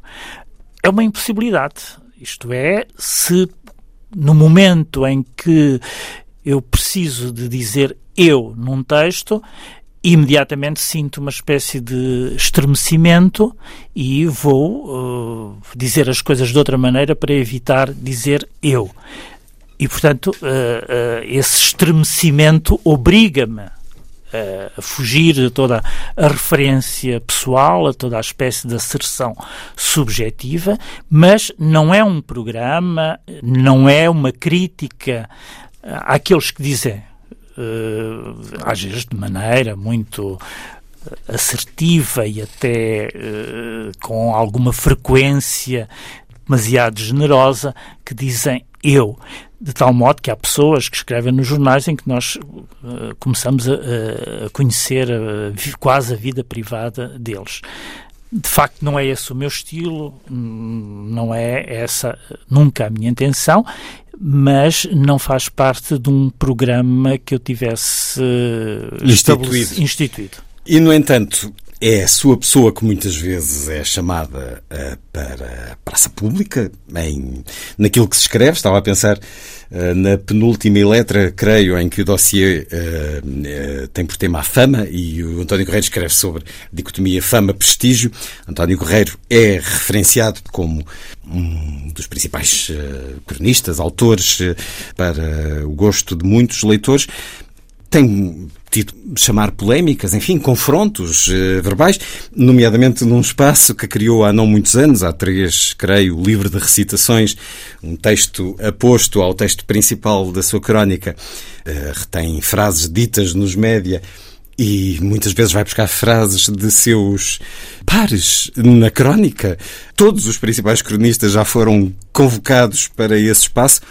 é uma impossibilidade. Isto é, se no momento em que eu preciso de dizer eu num texto, imediatamente sinto uma espécie de estremecimento e vou uh, dizer as coisas de outra maneira para evitar dizer eu. E, portanto, uh, uh, esse estremecimento obriga-me a fugir de toda a referência pessoal, a toda a espécie de asserção subjetiva, mas não é um programa, não é uma crítica àqueles que dizem, às vezes de maneira muito assertiva e até uh, com alguma frequência demasiado generosa, que dizem eu de tal modo que há pessoas que escrevem nos jornais em que nós uh, começamos a, a conhecer uh, quase a vida privada deles. De facto, não é esse o meu estilo, não é essa nunca a minha intenção, mas não faz parte de um programa que eu tivesse uh, instituído. instituído. E, no entanto, é a sua pessoa que muitas vezes é chamada uh, para a praça pública, em, naquilo que se escreve. Estava a pensar uh, na penúltima letra, creio, em que o dossiê uh, tem por tema a fama e o António Correio escreve sobre a dicotomia fama-prestígio. António Correio é referenciado como um dos principais cronistas, autores, para o gosto de muitos leitores. Tem tido chamar polémicas, enfim, confrontos uh, verbais, nomeadamente num espaço que criou há não muitos anos, há três, creio, livre de recitações, um texto aposto ao texto principal da sua crónica, uh, retém frases ditas nos média e muitas vezes vai buscar frases de seus pares na crónica. Todos os principais cronistas já foram convocados para esse espaço.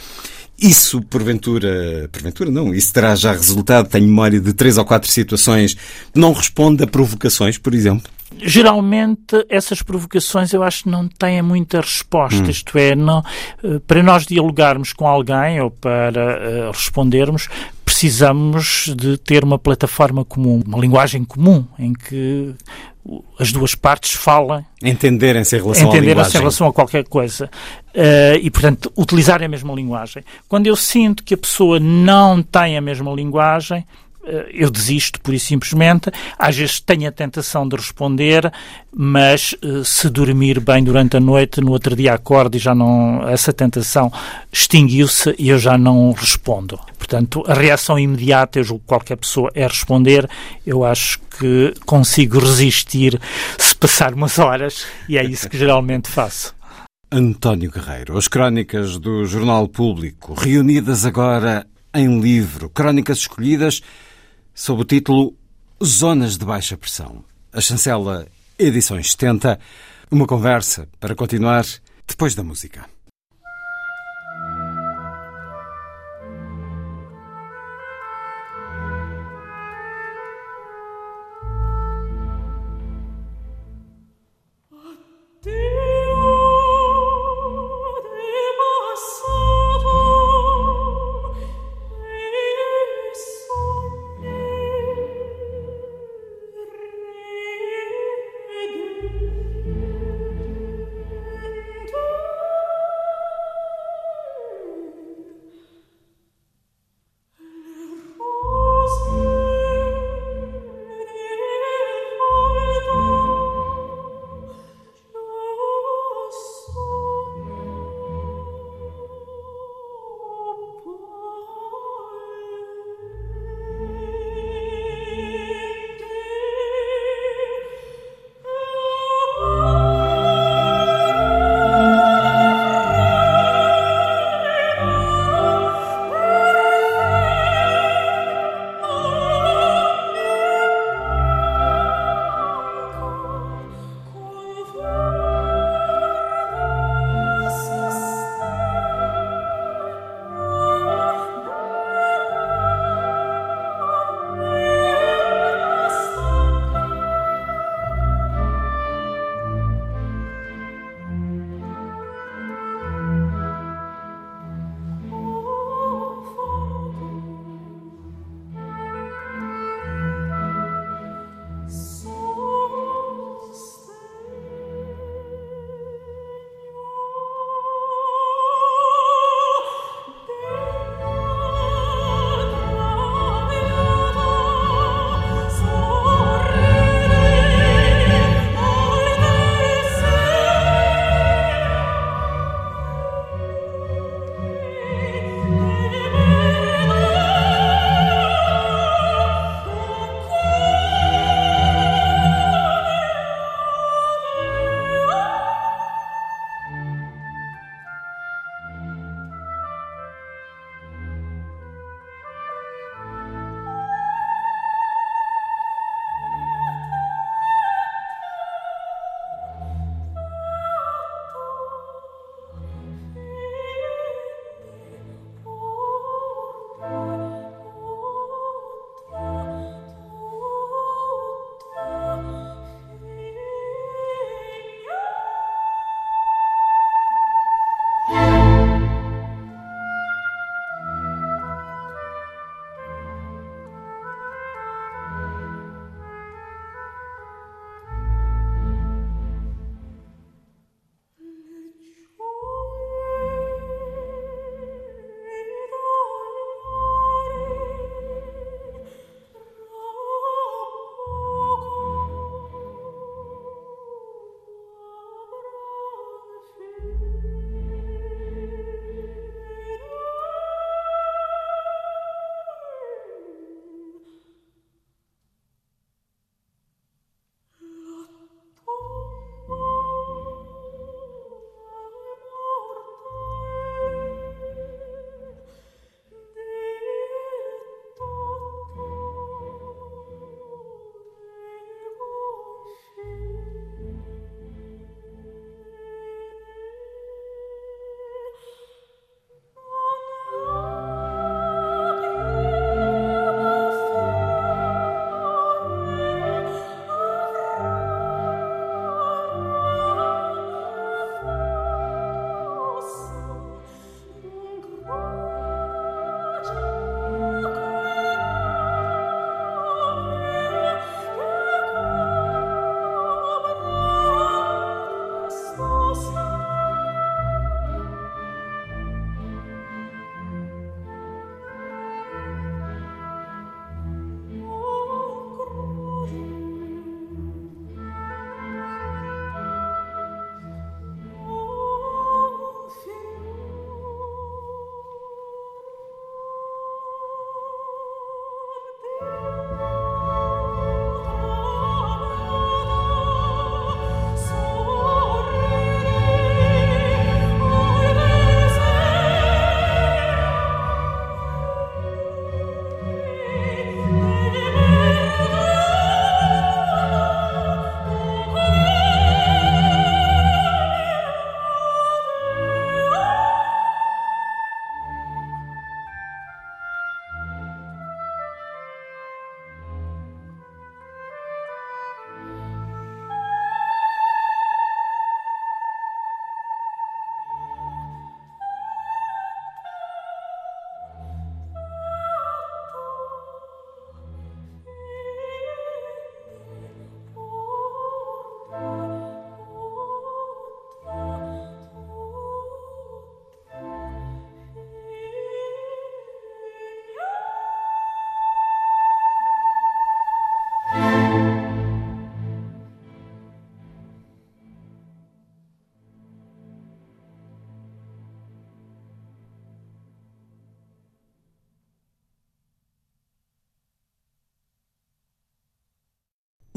Isso, porventura, porventura não, isso terá já resultado, tenho memória de três ou quatro situações, não responde a provocações, por exemplo? Geralmente essas provocações eu acho que não têm muita resposta, hum. isto é, não, eh, para nós dialogarmos com alguém ou para uh, respondermos, precisamos de ter uma plataforma comum, uma linguagem comum em que as duas partes falam. Entenderem-se em relação Entenderem-se em relação a qualquer coisa. Uh, e, portanto, utilizarem a mesma linguagem. Quando eu sinto que a pessoa não tem a mesma linguagem, eu desisto, por e simplesmente. Às vezes tenho a tentação de responder, mas eh, se dormir bem durante a noite, no outro dia acordo e já não. essa tentação extinguiu-se e eu já não respondo. Portanto, a reação imediata, eu julgo que qualquer pessoa é responder. Eu acho que consigo resistir se passar umas horas e é isso que geralmente faço. António Guerreiro, as crónicas do Jornal Público, reunidas agora em livro, crónicas escolhidas sob o título Zonas de Baixa Pressão. A chancela Edições 70, uma conversa para continuar depois da música.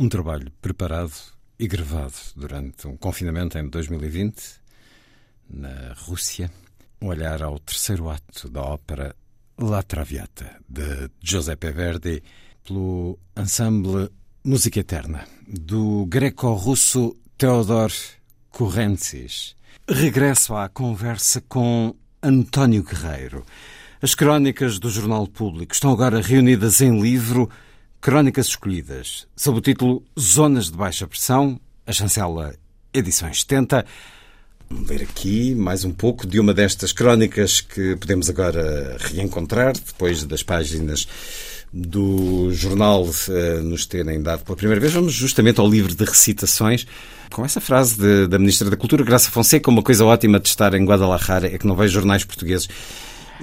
Um trabalho preparado e gravado durante um confinamento em 2020, na Rússia. Um olhar ao terceiro ato da ópera La Traviata, de Giuseppe Verdi, pelo ensemble Música Eterna, do greco-russo Theodor Currentzis. Regresso à conversa com António Guerreiro. As crónicas do Jornal Público estão agora reunidas em livro Crónicas Escolhidas, sob o título Zonas de Baixa Pressão, a chancela Edições 70. Vamos ver aqui mais um pouco de uma destas crónicas que podemos agora reencontrar depois das páginas do jornal uh, nos terem dado pela primeira vez. Vamos justamente ao livro de recitações com essa frase de, da Ministra da Cultura, Graça Fonseca. Uma coisa ótima de estar em Guadalajara é que não vejo jornais portugueses.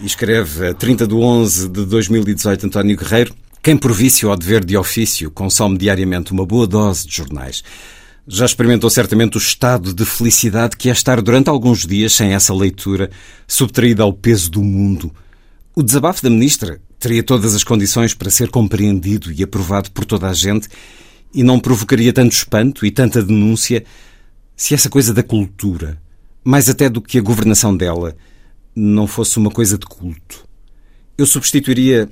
E escreve a 30 de 11 de 2018 António Guerreiro. Quem por vício ou dever de ofício consome diariamente uma boa dose de jornais já experimentou certamente o estado de felicidade que é estar durante alguns dias sem essa leitura, subtraída ao peso do mundo. O desabafo da ministra teria todas as condições para ser compreendido e aprovado por toda a gente e não provocaria tanto espanto e tanta denúncia se essa coisa da cultura, mais até do que a governação dela, não fosse uma coisa de culto. Eu substituiria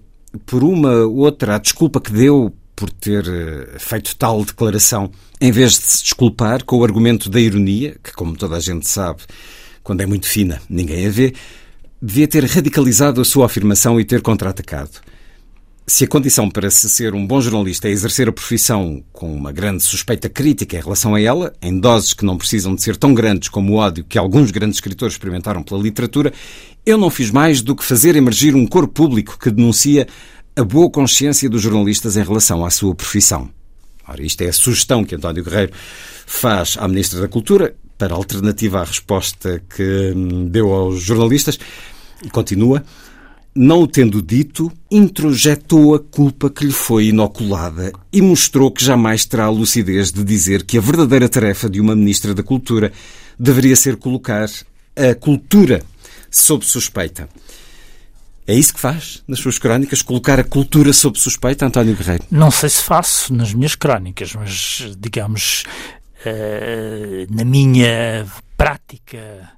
por uma outra a desculpa que deu por ter eh, feito tal declaração, em vez de se desculpar com o argumento da ironia, que, como toda a gente sabe, quando é muito fina, ninguém a vê, devia ter radicalizado a sua afirmação e ter contra-atacado. Se a condição para se ser um bom jornalista é exercer a profissão com uma grande suspeita crítica em relação a ela, em doses que não precisam de ser tão grandes como o ódio que alguns grandes escritores experimentaram pela literatura, eu não fiz mais do que fazer emergir um coro público que denuncia a boa consciência dos jornalistas em relação à sua profissão. Ora, isto é a sugestão que António Guerreiro faz à Ministra da Cultura para alternativa à resposta que hum, deu aos jornalistas. E continua não o tendo dito, introjetou a culpa que lhe foi inoculada e mostrou que jamais terá a lucidez de dizer que a verdadeira tarefa de uma Ministra da Cultura deveria ser colocar a cultura sob suspeita. É isso que faz nas suas crónicas? Colocar a cultura sob suspeita, António Guerreiro? Não sei se faço nas minhas crónicas, mas, digamos, uh, na minha prática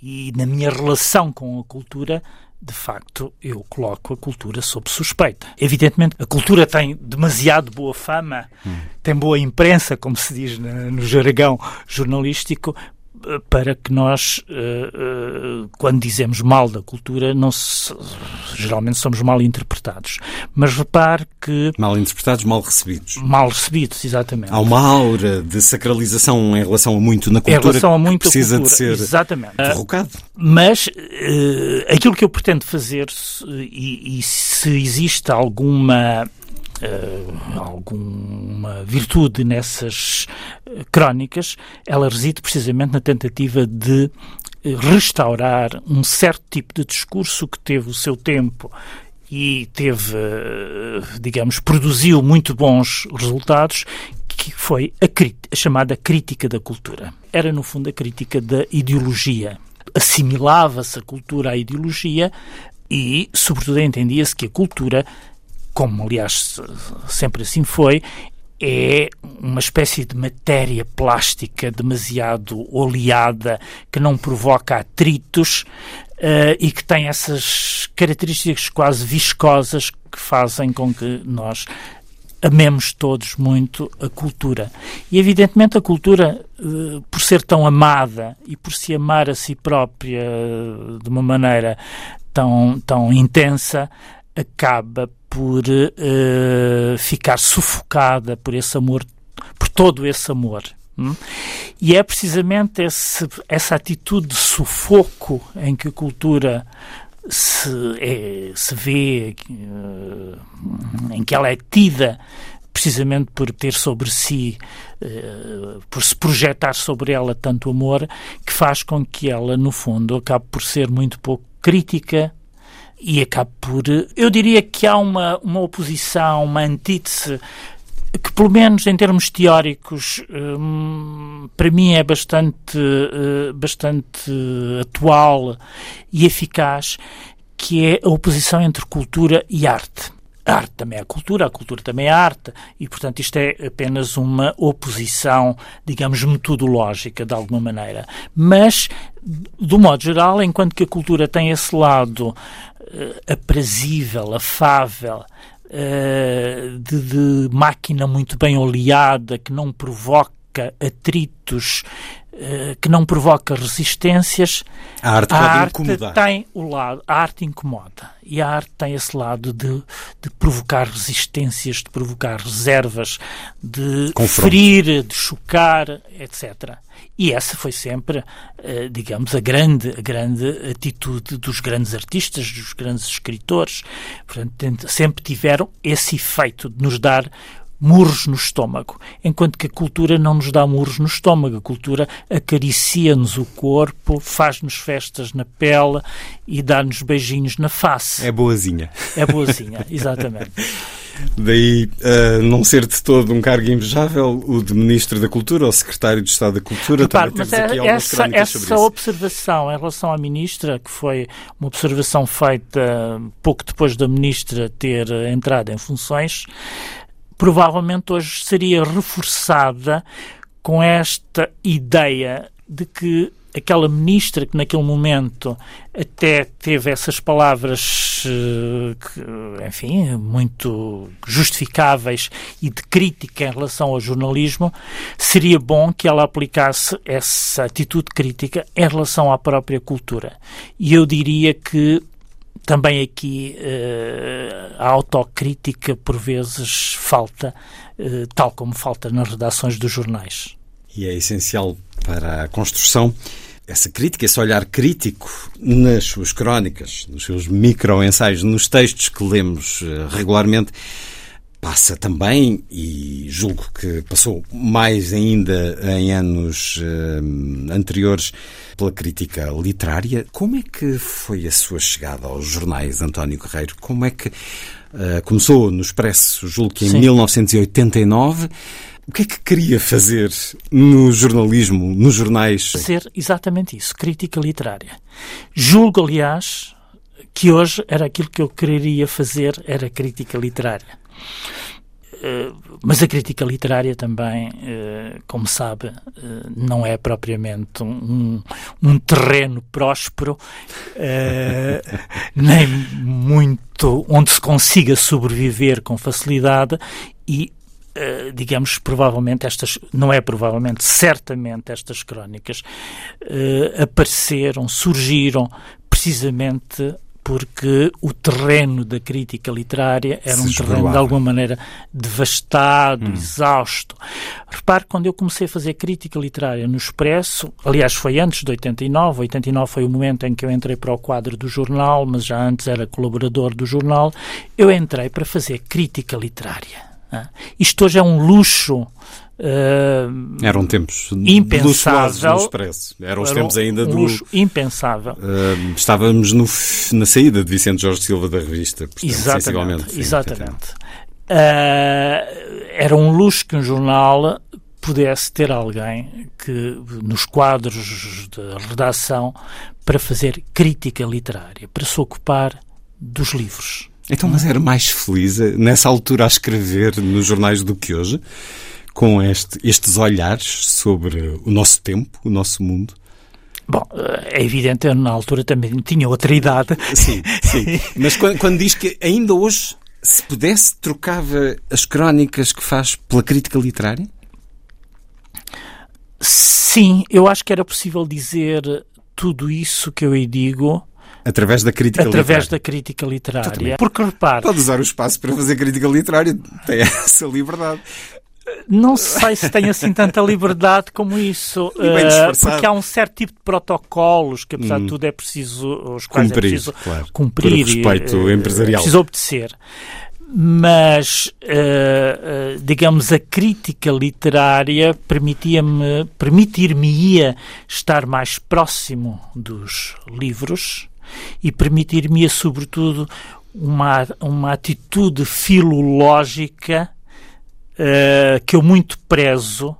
e na minha relação com a cultura, de facto, eu coloco a cultura sob suspeita. Evidentemente, a cultura tem demasiado boa fama, hum. tem boa imprensa, como se diz no jargão jornalístico, para que nós, eh, eh, quando dizemos mal da cultura, não se, geralmente somos mal interpretados. Mas repare que. Mal interpretados, mal recebidos. Mal recebidos, exatamente. Há uma aura de sacralização em relação a muito na cultura. Em relação a muito que precisa cultura, de ser exatamente. derrocado. Mas uh, aquilo que eu pretendo fazer, e, e se existe alguma uh, alguma virtude nessas eh, crónicas, ela reside precisamente na tentativa de eh, restaurar um certo tipo de discurso que teve o seu tempo e teve, digamos, produziu muito bons resultados, que foi a, a, chamada crítica da cultura. Era, no fundo, a crítica da ideologia. Assimilava-se a cultura à ideologia e, sobretudo, entendia-se que a cultura como aliás sempre assim foi, é uma espécie de matéria plástica demasiado oleada que não provoca atritos uh, e que tem essas características quase viscosas que fazem com que nós amemos todos muito a cultura. E evidentemente a cultura, uh, por ser tão amada e por se amar a si própria de uma maneira tão, tão intensa, acaba por uh, ficar sufocada por esse amor, por todo esse amor. Hum? E é precisamente esse, essa atitude de sufoco em que a cultura se, é, se vê, uh, em que ela é tida precisamente por ter sobre si, uh, por se projetar sobre ela tanto amor, que faz com que ela, no fundo, acabe por ser muito pouco crítica e acaba por. Eu diria que há uma, uma oposição, uma antítese que, pelo menos em termos teóricos, hum, para mim é bastante, uh, bastante atual e eficaz, que é a oposição entre cultura e arte. a arte também é cultura, a cultura também é arte, e portanto isto é apenas uma oposição, digamos, metodológica de alguma maneira. Mas, do modo geral, enquanto que a cultura tem esse lado aprazível, afável, uh, de, de máquina muito bem oleada, que não provoca atritos eh, que não provoca resistências. A arte a pode arte incomodar. tem o lado, a arte incomoda e a arte tem esse lado de, de provocar resistências, de provocar reservas, de Confronto. ferir, de chocar, etc. E essa foi sempre, eh, digamos, a grande, a grande atitude dos grandes artistas, dos grandes escritores. Portanto, sempre tiveram esse efeito de nos dar murros no estômago, enquanto que a cultura não nos dá murros no estômago. A cultura acaricia-nos o corpo, faz-nos festas na pele e dá-nos beijinhos na face. É boazinha. É boazinha, (laughs) exatamente. Daí uh, não ser de todo um cargo invejável o de Ministro da Cultura ou Secretário de Estado da Cultura. Repare, mas aqui é- essa, essa observação em relação à Ministra, que foi uma observação feita pouco depois da Ministra ter entrado em funções, provavelmente hoje seria reforçada com esta ideia de que aquela ministra que naquele momento até teve essas palavras, eh, que, enfim, muito justificáveis e de crítica em relação ao jornalismo, seria bom que ela aplicasse essa atitude crítica em relação à própria cultura. E eu diria que também aqui eh, a autocrítica por vezes falta, eh, tal como falta nas redações dos jornais. E é essencial para a construção essa crítica, esse olhar crítico nas suas crónicas, nos seus microensaios, nos textos que lemos eh, regularmente. Passa também, e julgo que passou mais ainda em anos eh, anteriores, pela crítica literária. Como é que foi a sua chegada aos jornais, António Guerreiro? Como é que eh, começou no Expresso, julgo que em Sim. 1989? O que é que queria fazer no jornalismo, nos jornais? Ser exatamente isso, crítica literária. Julgo, aliás, que hoje era aquilo que eu quereria fazer, era crítica literária. Eh, Mas a crítica literária também, eh, como sabe, eh, não é propriamente um, um terreno próspero, (laughs) nem muito onde se consiga sobreviver com facilidade e digamos, provavelmente estas, não é provavelmente, certamente estas crónicas apareceram, surgiram precisamente porque o terreno da crítica literária era Se um terreno de alguma maneira devastado, exausto. Repare, quando eu comecei a fazer crítica literária no Expresso, aliás foi antes de 89, 89 foi o momento em que eu entrei para o quadro do jornal, mas já antes era colaborador do jornal, eu entrei para fazer crítica literária. né? Isto hoje é um luxo eh, Eram tempos Impensável. luxuosos. Eram os tempos ainda do... luxo impensável. Uh, estávamos no na saída de Vicente Jorge Silva da revista, portanto, sensivelmente. Exatamente. sim, exatamente. Ah, era um luxo que um jornal pudesse ter alguém que nos quadros de redação para fazer crítica literária, para se ocupar dos livros. Então, mas era mais feliz eh, nessa altura a escrever nos jornais do que hoje, com este- estes olhares sobre o nosso tempo, o nosso mundo? Bom, é evidente, eu na altura também tinha outra idade. Sim, sim. (laughs) Mas quando, quando diz que ainda hoje, se pudesse, trocava as crónicas que faz pela crítica literária? Sim, eu acho que era possível dizer tudo isso que eu aí digo Através da crítica através da literária. crítica também. literária. Porque repare, Pode usar o espaço para fazer crítica literária, tem (laughs) essa liberdade. Não sei se tem assim tanta liberdade como isso, eh, porque há um certo tipo de protocolos que, apesar de tudo, é preciso os quais Cumprir, é preciso claro. cumprir Por respeito e, eh, empresarial. É preciso obedecer. Mas, eh, digamos, a crítica literária permitia-me, permitir-me-ia estar mais próximo dos livros e permitir-me-ia, sobretudo, uma, uma atitude filológica eh, que eu muito prezo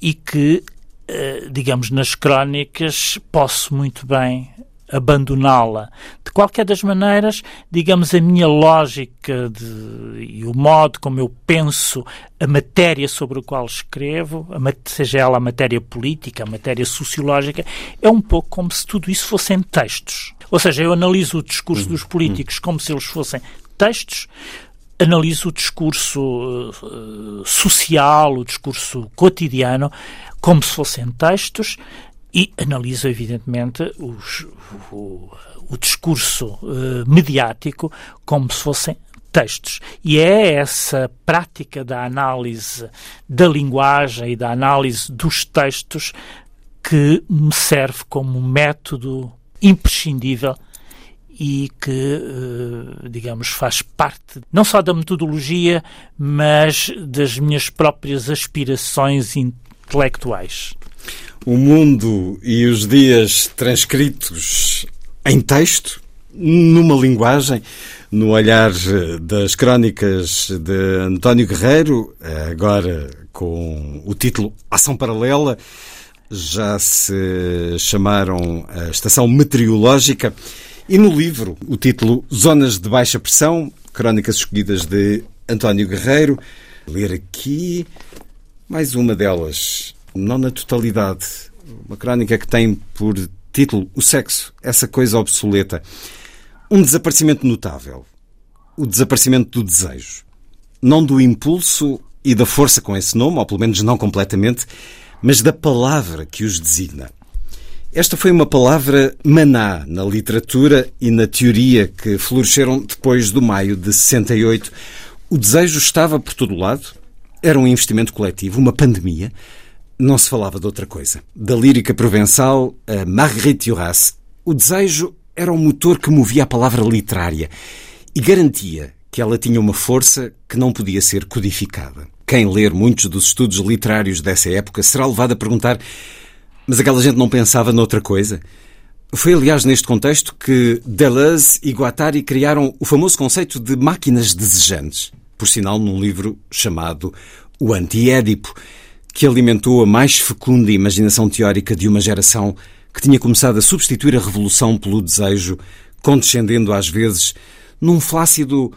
e que, eh, digamos, nas crónicas posso muito bem abandoná-la. De qualquer das maneiras, digamos, a minha lógica de, e o modo como eu penso a matéria sobre a qual escrevo, a, seja ela a matéria política, a matéria sociológica, é um pouco como se tudo isso fossem textos. Ou seja, eu analiso o discurso dos políticos como se eles fossem textos, analiso o discurso uh, social, o discurso cotidiano, como se fossem textos e analiso, evidentemente, os, o, o, discurso uh, mediático como se fossem textos. E é essa prática da análise da linguagem e da análise dos textos que me serve como método imprescindível e que, eh, digamos, faz parte não só da metodologia, mas das minhas próprias aspirações intelectuais. O mundo e os dias transcritos em texto, numa linguagem, no olhar das crónicas de António Guerreiro, agora com o título Ação Paralela, já se chamaram a Estação Meteorológica. E no livro, o título Zonas de Baixa Pressão, crónicas escolhidas de António Guerreiro. Ler aqui mais uma delas, não na totalidade. Uma crónica que tem por título O Sexo, essa coisa obsoleta. Um desaparecimento notável. O desaparecimento do desejo. Não do impulso e da força com esse nome, ou pelo menos não completamente, mas da palavra que os designa. Esta foi uma palavra maná na literatura e na teoria que floresceram depois do maio de 68. O desejo estava por todo lado, era um investimento coletivo, uma pandemia. Não se falava de outra coisa. Da lírica provençal a Marguerite Duras, o desejo era o motor que movia a palavra literária e garantia que ela tinha uma força que não podia ser codificada. Quem ler muitos dos estudos literários dessa época será levado a perguntar mas aquela gente não pensava noutra coisa? Foi, aliás, neste contexto que Deleuze e Guattari criaram o famoso conceito de máquinas desejantes, por sinal num livro chamado O Anti-Édipo, que alimentou a mais fecunda imaginação teórica de uma geração que tinha começado a substituir a revolução pelo desejo, condescendendo às vezes num flácido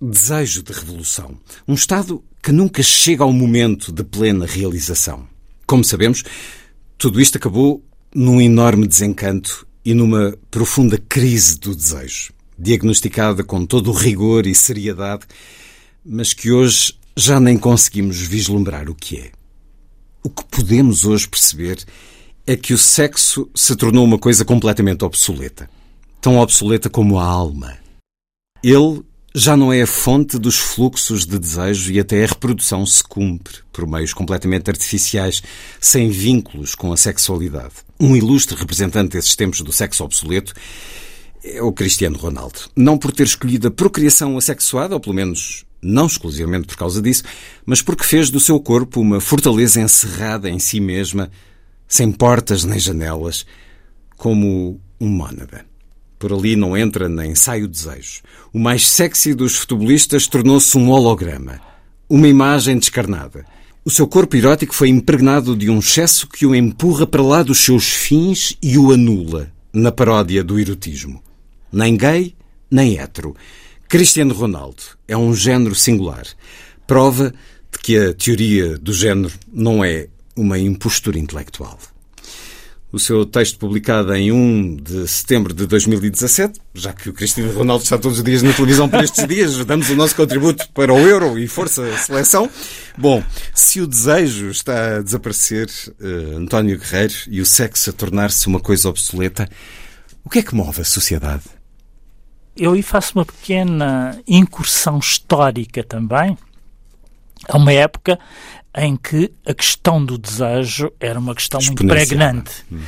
desejo de revolução. Um estado que nunca chega ao momento de plena realização. Como sabemos, tudo isto acabou num enorme desencanto e numa profunda crise do desejo, diagnosticada com todo o rigor e seriedade, mas que hoje já nem conseguimos vislumbrar o que é. O que podemos hoje perceber é que o sexo se tornou uma coisa completamente obsoleta. Tão obsoleta como a alma. Ele já não é a fonte dos fluxos de desejo e até a reprodução se cumpre por meios completamente artificiais, sem vínculos com a sexualidade. Um ilustre representante desses tempos do sexo obsoleto é o Cristiano Ronaldo. Não por ter escolhido a procriação assexuada, ou pelo menos não exclusivamente por causa disso, mas porque fez do seu corpo uma fortaleza encerrada em si mesma, sem portas nem janelas, como um mônada. Por ali não entra nem sai o desejo. O mais sexy dos futebolistas tornou-se um holograma. Uma imagem descarnada. O seu corpo erótico foi impregnado de um excesso que o empurra para lá dos seus fins e o anula, na paródia do erotismo. Nem gay, nem hétero. Cristiano Ronaldo é um género singular. Prova de que a teoria do género não é uma impostura intelectual o seu texto publicado em 1 de setembro de 2017, já que o Cristiano Ronaldo está todos os dias na televisão por estes dias, (laughs) damos o nosso contributo para o Euro e força seleção. Bom, se o desejo está a desaparecer, uh, António Guerreiro, e o sexo a tornar-se uma coisa obsoleta, o que é que move a sociedade? Eu aí faço uma pequena incursão histórica também. Há uma época em que a questão do desejo era uma questão muito pregnante. Hum.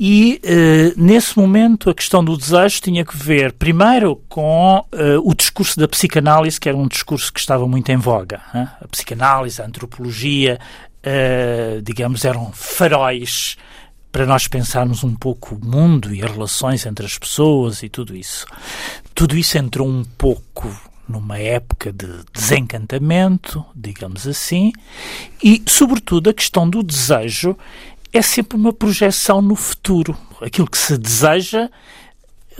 E uh, nesse momento a questão do desejo tinha que ver, primeiro, com uh, o discurso da psicanálise, que era um discurso que estava muito em voga. Hein? A psicanálise, a antropologia, uh, digamos, eram faróis para nós pensarmos um pouco o mundo e as relações entre as pessoas e tudo isso. Tudo isso entrou um pouco numa época de desencantamento, digamos assim, e, sobretudo, a questão do desejo é sempre uma projeção no futuro. Aquilo que se deseja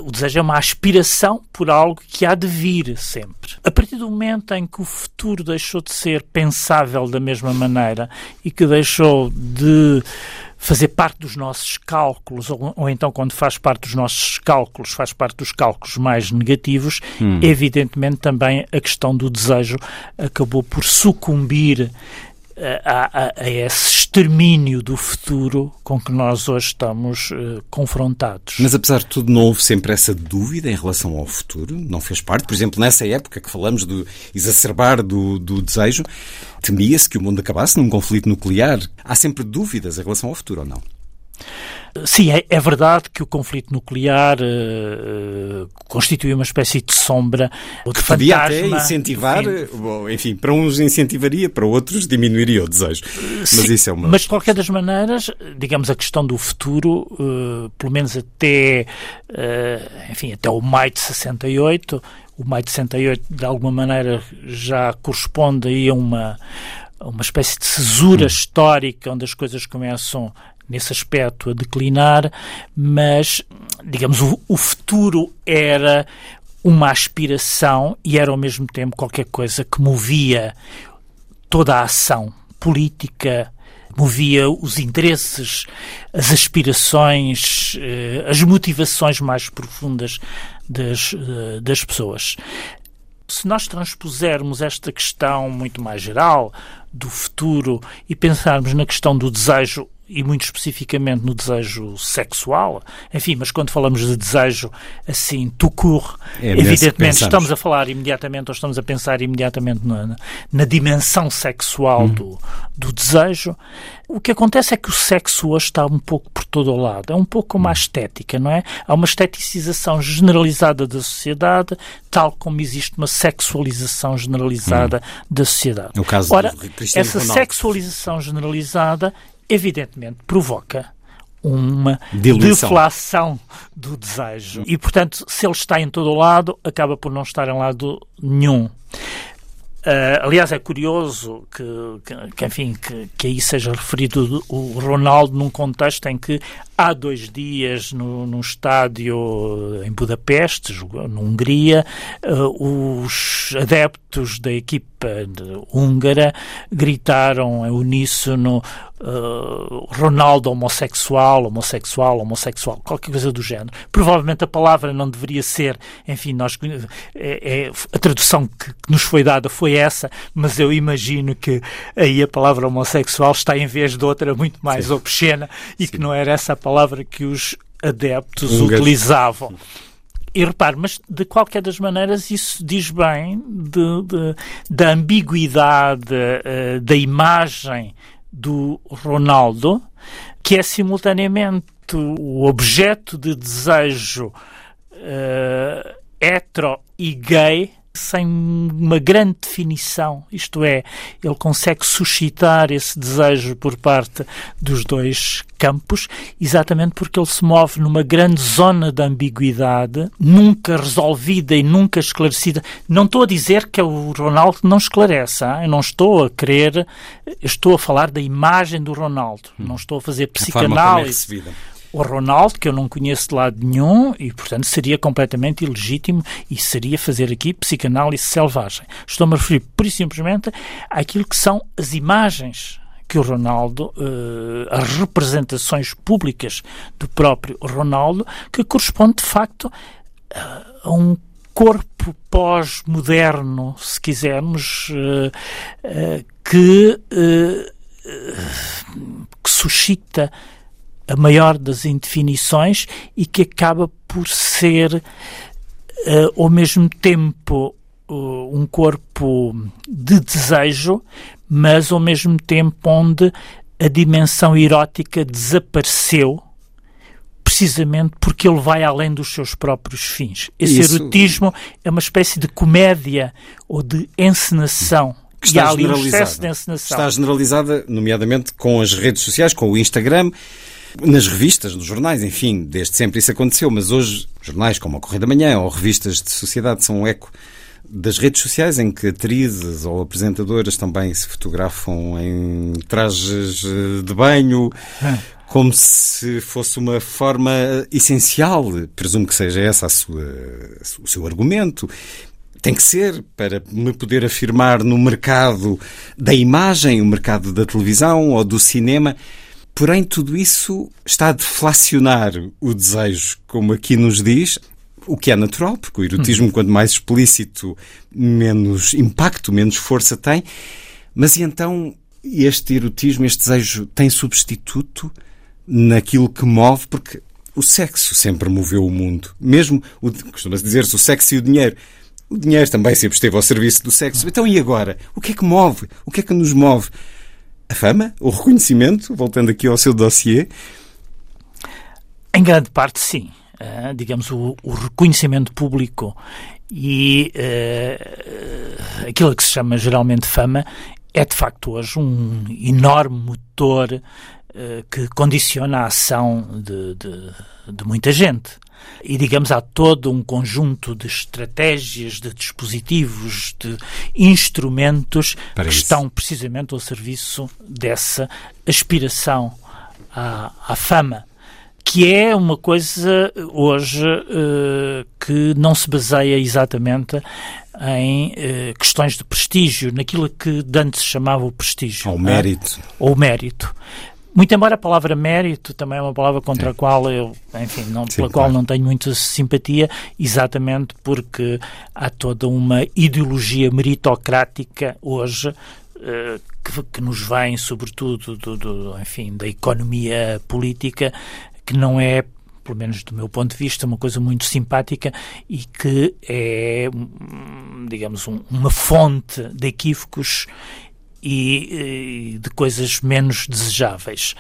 o desejo é uma aspiração por algo que há de vir sempre. A partir do momento em que o futuro deixou de ser pensável da mesma maneira e que deixou de fazer parte dos nossos cálculos, ou, ou, então quando faz parte dos nossos cálculos, faz parte dos cálculos mais negativos, hum. evidentemente também a questão do desejo acabou por sucumbir a, a, a, esse extermínio do futuro com que nós hoje estamos uh, confrontados. Mas apesar de tudo, não houve sempre essa dúvida em relação ao futuro? Não fez parte? Por exemplo, nessa época que falamos do exacerbar do, do desejo, temia-se que o mundo acabasse num conflito nuclear. Há sempre dúvidas em relação ao futuro ou não? Sim, é, é, verdade que o conflito nuclear uh, constitui uma espécie de sombra que podia até incentivar, bom, enfim, para uns incentivaria, para outros diminuiria o desejo. Mas Sim, isso é uma. Mas de qualquer das maneiras, digamos a questão do futuro, uh, pelo menos até, uh, enfim, até o maio de 68, o maio de 68 de alguma maneira já corresponde aí a uma uma espécie de cesura hum. histórica onde as coisas começam nesse aspecto a declinar, mas, digamos, o, o futuro era uma aspiração e era ao mesmo tempo qualquer coisa que movia toda a ação política, movia os interesses, as aspirações, eh, as motivações mais profundas das, eh, das pessoas. Se nós transpusermos esta questão muito mais geral do futuro e pensarmos na questão do desejo e muito especificamente no desejo sexual, enfim, mas quando falamos de desejo assim, tu corre, é evidentemente estamos a falar imediatamente ou estamos a pensar imediatamente na, na dimensão sexual uhum. do, do desejo. O que acontece é que o sexo hoje está um pouco por todo o lado, é um pouco como a uhum. estética, não é? Há uma esteticização generalizada da sociedade, tal como existe uma sexualização generalizada uhum. da sociedade. No caso Ora, essa Ronaldo. sexualização generalizada evidentemente provoca uma Diluição. deflação do desejo. E, portanto, se ele está em todo o lado, acaba por não estar em lado nenhum. Uh, aliás, é curioso que, que, que enfim, que, que, aí seja referido o Ronaldo num contexto em que há dois dias no, num estádio em Budapeste, na Hungria, uh, os adeptos da equipa húngara gritaram em uníssono uh, Ronaldo homossexual, homossexual, homossexual, qualquer coisa do género. Provavelmente a palavra não deveria ser, enfim, nós, é, é, a tradução que, que, nos foi dada foi essa, mas eu imagino que aí a palavra homossexual está em vez de outra muito mais Sim. obscena e Sim. que não era essa a palavra que os adeptos utilizavam. E repare, mas de qualquer das maneiras isso diz bem de, de, da ambiguidade uh, da imagem do Ronaldo, que é simultaneamente o objeto de desejo uh, hetero e gay sem uma grande definição, isto é, ele consegue suscitar esse desejo por parte dos dois campos, exatamente porque ele se move numa grande zona de ambiguidade, nunca resolvida e nunca esclarecida. Não estou a dizer que o Ronaldo não esclarece, hein? eu não estou a querer, estou a falar da imagem do Ronaldo, não estou a fazer é psicanálise o Ronaldo, que eu não conheço de lado nenhum, e portanto seria completamente ilegítimo e seria fazer aqui psicanálise selvagem. Estou-me a referir, por e simplesmente, àquilo que são as imagens que o Ronaldo, uh, as representações públicas do próprio Ronaldo, que corresponde de facto a um corpo pós-moderno, se quisermos, uh, que, que suscita a maior das indefinições e que acaba por ser, uh, ao mesmo tempo, uh, um corpo de desejo, mas ao mesmo tempo onde a dimensão erótica desapareceu precisamente porque ele vai além dos seus próprios fins. Esse Isso... erotismo é uma espécie de comédia ou de encenação. Que está generalizada. Está generalizada, nomeadamente com as redes sociais, com o Instagram nas revistas, nos jornais, enfim, desde sempre isso aconteceu, mas hoje jornais como a Correio da Manhã ou revistas de sociedade são um eco das redes sociais em que atrizes ou apresentadoras também se fotografam em trajes eh, de banho. como se fosse uma forma essencial. Presumo que seja essa a sua, o seu argumento. Tem que ser para me poder afirmar no mercado da imagem, o mercado da televisão ou do cinema. Porém, tudo isso está a deflacionar o desejo, como aqui nos diz, o que é natural, porque o erotismo, hum. quanto mais explícito, menos impacto, menos força tem. Mas e então este erotismo, este desejo, tem substituto naquilo que move? Porque o sexo sempre moveu o mundo. Mesmo, costuma-se dizer-se, o sexo e o dinheiro. O dinheiro também sempre esteve ao serviço do sexo. Então e agora? O que é que move? O que é que nos move? A fama? O reconhecimento? Voltando aqui ao seu dossiê. Em grande parte, sim. Uh, digamos, o, o, reconhecimento público e uh, aquilo que se chama geralmente fama é de facto hoje um enorme motor uh, que condiciona a ação de, de, de, muita gente. E, digamos, há todo um conjunto de estratégias, de dispositivos, de instrumentos Para que isso. estão precisamente ao serviço dessa aspiração à, à fama que é uma coisa hoje uh, que não se baseia exatamente em uh, questões de prestígio, naquilo que se chamava o prestígio. Ou mérito. Ou mérito. Muito embora a palavra mérito também é uma palavra contra a qual eu, enfim, não, Sim, pela claro. qual não tenho muita simpatia, exatamente porque há toda uma ideologia meritocrática hoje uh, que, que, nos vem, sobretudo, do, do, enfim, da economia política, que não é pelo menos do meu ponto de vista, uma coisa muito simpática e que é, digamos, um, uma fonte de equívocos e, e de coisas menos desejáveis.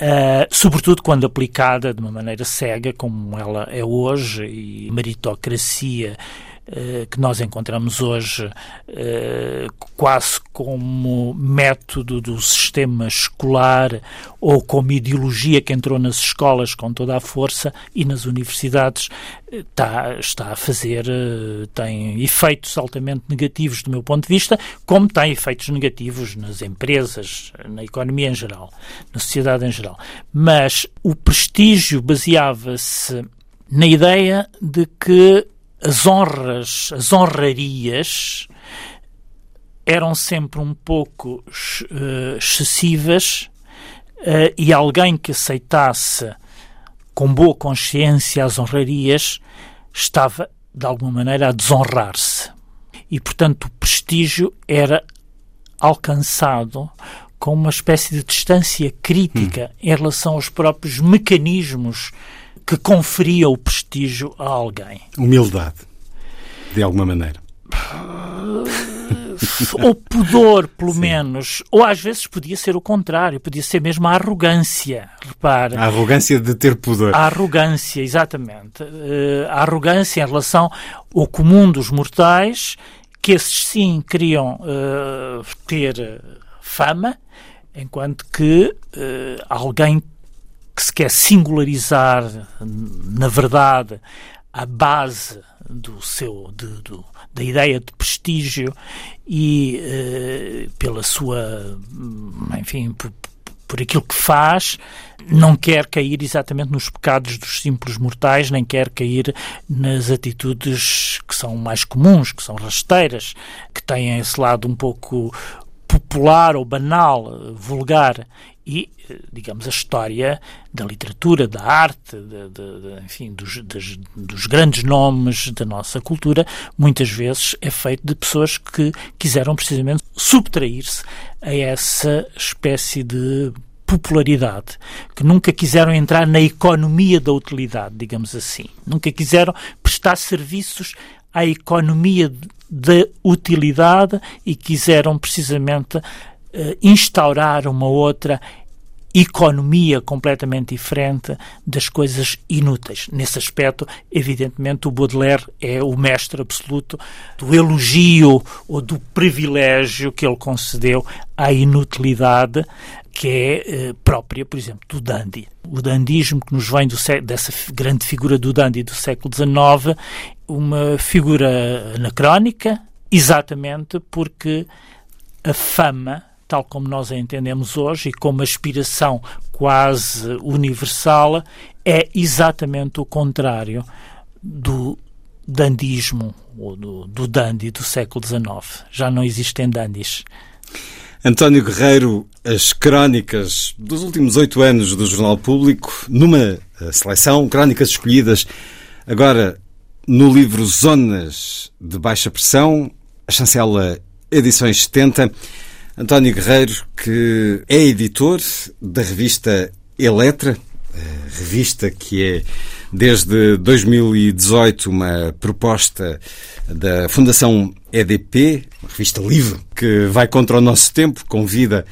Uh, sobretudo quando aplicada de uma maneira cega, como ela é hoje, e meritocracia que nós encontramos hoje eh, quase como método do sistema escolar ou como ideologia que entrou nas escolas com toda a força e nas universidades está, está a fazer, tem efeitos altamente negativos do meu ponto de vista, como tem efeitos negativos nas empresas, na economia em geral, na sociedade em geral. Mas o prestígio baseava-se na ideia de que as honras, as honrarias eram sempre um pouco uh, excessivas uh, e alguém que aceitasse com boa consciência as honrarias estava, de alguma maneira, a desonrar-se. E, portanto, o prestígio era alcançado com uma espécie de distância crítica hum. em relação aos próprios mecanismos que conferia o prestígio a alguém. Humildade, de alguma maneira. ou pudor, pelo Sim. menos. Ou às vezes podia ser o contrário, podia ser mesmo a arrogância. Repare. A arrogância de ter pudor. A arrogância, exatamente. Uh, a arrogância em relação ao comum dos mortais, que esses sim queriam uh, ter fama, enquanto que uh, alguém que se quer singularizar, na verdade, a base do seu de, do, da ideia de prestígio e eh, pela sua enfim por, por aquilo que faz não quer cair exatamente nos pecados dos simples mortais, nem quer cair nas atitudes que são mais comuns, que são rasteiras, que têm esse lado um pouco popular ou banal, vulgar e, digamos, a história da literatura, da arte, de, de, de, enfim, dos, dos, dos, grandes nomes da nossa cultura, muitas vezes é feito de pessoas que quiseram precisamente subtrair-se a essa espécie de popularidade, que nunca quiseram entrar na economia da utilidade, digamos assim. Nunca quiseram prestar serviços à economia da utilidade e quiseram precisamente instaurar uma outra economia completamente diferente das coisas inúteis. Nesse aspecto, evidentemente, o Baudelaire é o mestre absoluto do elogio ou do privilégio que ele concedeu à inutilidade que é eh, própria, por exemplo, do dandy. O dandismo que nos vem dessa grande figura do dandy do século XIX, uma figura anacrónica, exatamente porque a fama tal como nós a entendemos hoje e como aspiração quase universal, é exatamente o contrário do dandismo, ou do, do dandy do século XIX. Já não existem dandys. António Guerreiro, as crónicas dos últimos oito anos do Jornal Público, numa eh, seleção, crónicas escolhidas agora no livro Zonas de Baixa Pressão, a chancela Edições 70. António Guerreiro, que é editor da revista Eletra, revista que é desde 2018 uma proposta da Fundação EDP, uma revista livre que vai contra o nosso tempo, convida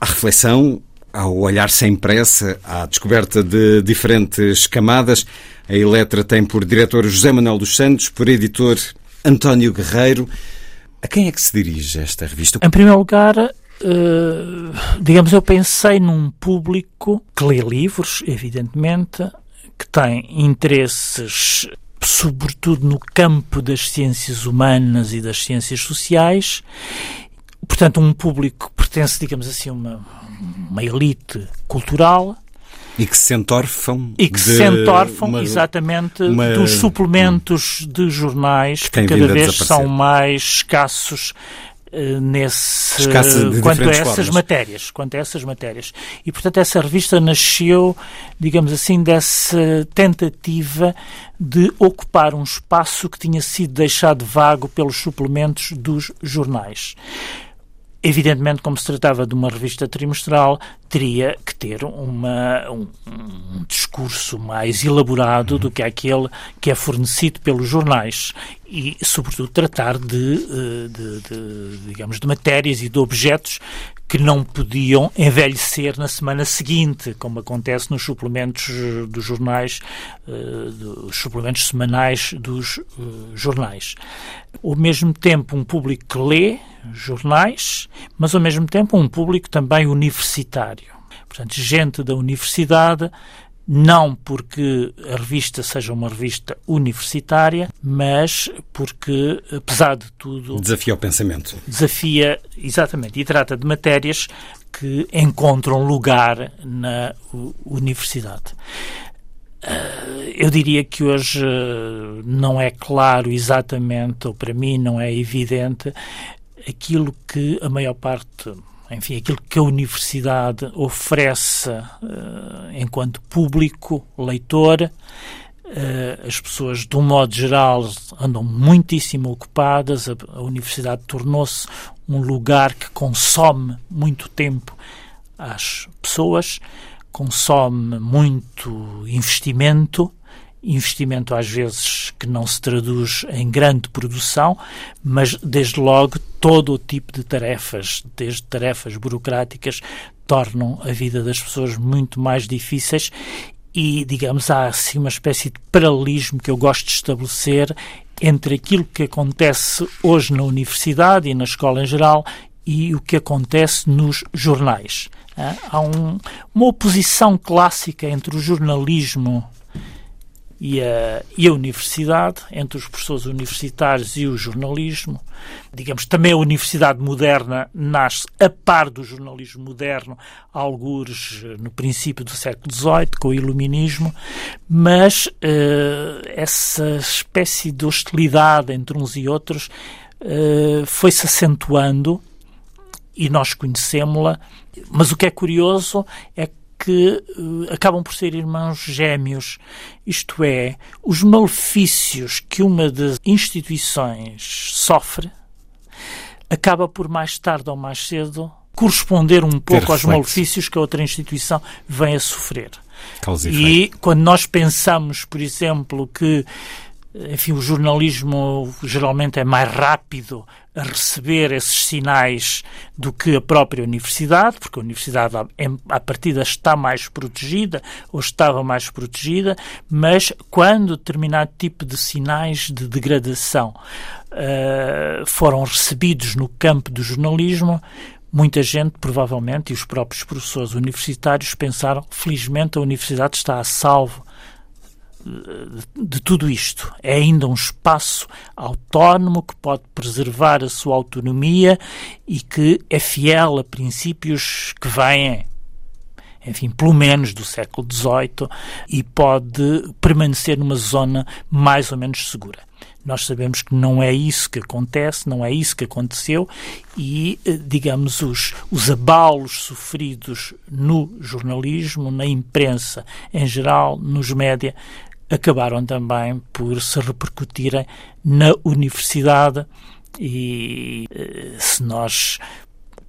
à reflexão, ao olhar sem pressa, à descoberta de diferentes camadas. A Eletra tem por diretor José Manuel dos Santos, por editor António Guerreiro. A quem é que se dirige esta revista? Em primeiro lugar, Uh, digamos, eu pensei num público que lê livros, evidentemente, que tem interesses, sobretudo no campo das ciências humanas e das ciências sociais. Portanto, um público que pertence, digamos assim, a uma, uma elite cultural. E que se entorfam. E que se entorfam, uma, exatamente, uma, dos suplementos de jornais que, que cada vez são mais escassos eh, nesse quanto a essas formas. matérias, quanto a essas matérias. E portanto essa revista nasceu, digamos assim, dessa tentativa de ocupar um espaço que tinha sido deixado vago pelos suplementos dos jornais. Evidentemente, como se tratava de uma revista trimestral, teria que ter uma, um, um discurso mais elaborado uhum. do que aquele que é fornecido pelos jornais e, sobretudo, tratar de, eh, de, de, digamos, de matérias e de objetos que não podiam envelhecer na semana seguinte, como acontece nos suplementos dos jornais, eh, dos suplementos semanais dos eh, jornais. Ao mesmo tempo, um público que lê jornais, mas ao mesmo tempo um público também universitário. Portanto, gente da universidade não porque a revista seja uma revista universitária, mas porque, apesar de tudo. Desafia o pensamento. Desafia, exatamente, e trata de matérias que encontram lugar na universidade. Eh, eu diria que hoje eh, não é claro exatamente, ou para mim não é evidente, aquilo que a maior parte enfim, aquilo que a universidade oferece uh, enquanto público, leitor. Uh, as pessoas, de um modo geral, andam muitíssimo ocupadas. A, a universidade tornou-se um lugar que consome muito tempo às pessoas, consome muito investimento investimento às vezes que não se traduz em grande produção, mas desde logo todo o tipo de tarefas, desde tarefas burocráticas, tornam a vida das pessoas muito mais difíceis e, digamos, há assim uma espécie de paralelismo que eu gosto de estabelecer entre aquilo que acontece hoje na universidade e na escola em geral e o que acontece nos jornais. Há um, uma oposição clássica entre o jornalismo e a, e a universidade, entre os professores universitários e o jornalismo. Digamos, também a universidade moderna nasce a par do jornalismo moderno, alguns no princípio do século XVIII, com o iluminismo, mas uh, essa espécie de hostilidade entre uns e outros uh, foi-se acentuando e nós conhecemos-la, mas o que é curioso é que uh, acabam por ser irmãos gêmeos. Isto é, os malefícios que uma das instituições sofre acaba por mais tarde ou mais cedo corresponder um pouco aos malefícios que a outra instituição vem a sofrer. E, e quando nós pensamos, por exemplo, que enfim, o jornalismo geralmente é mais rápido a receber esses sinais do que a própria universidade, porque a universidade, à partida, está mais protegida ou estava mais protegida, mas quando determinado tipo de sinais de degradação uh, foram recebidos no campo do jornalismo, muita gente, provavelmente, e os próprios professores universitários pensaram, felizmente a universidade está a salvo de tudo isto. É ainda um espaço autónomo que pode preservar a sua autonomia e que é fiel a princípios que vêm enfim, pelo menos do século XVIII, e pode permanecer numa zona mais ou menos segura. Nós sabemos que não é isso que acontece, não é isso que aconteceu e, eh, digamos, os, os abalos sofridos no jornalismo, na imprensa em geral, nos média, acabaram também por se repercutirem na universidade e eh, se nós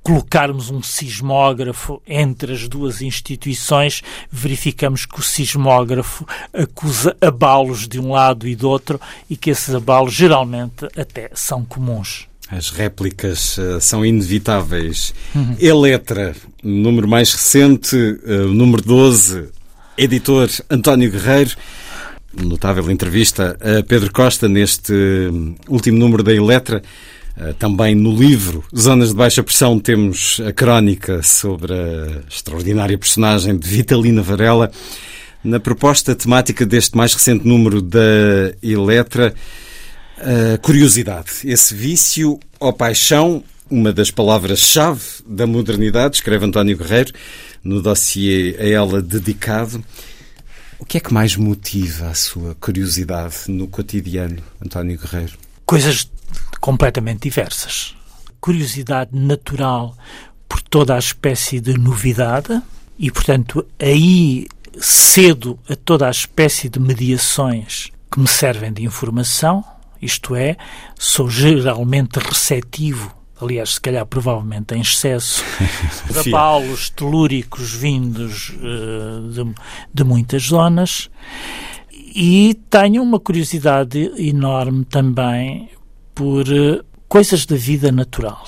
colocarmos um sismógrafo entre as duas instituições, verificamos que o sismógrafo acusa abalos de um lado e do outro e que esses abalos geralmente até são comuns. As réplicas uh, são inevitáveis. Uhum. Eletra, número mais recente, uh, número 12, editor António Guerreiro. Notável entrevista a Pedro Costa neste hum, último número da Eletra. Eh, também no livro Zonas de Baixa Pressão temos a crónica sobre a extraordinária personagem de Vitalina Varela. Na proposta temática deste mais recente número da Eletra, curiosidade, esse vício ou paixão, uma das palavras-chave da modernidade, escreve António Guerreiro no dossiê a ela dedicado. O que é que mais motiva a sua curiosidade no cotidiano, António Guerreiro? Coisas completamente diversas. Curiosidade natural por toda a espécie de novidade e, portanto, aí cedo a toda a espécie de mediações que me servem de informação, isto é, sou geralmente receptivo, aliás, se calhar provavelmente em excesso, (laughs) de abalos telúricos vindos uh, de, de muitas zonas e tenho uma curiosidade enorme também por uh, coisas da vida natural.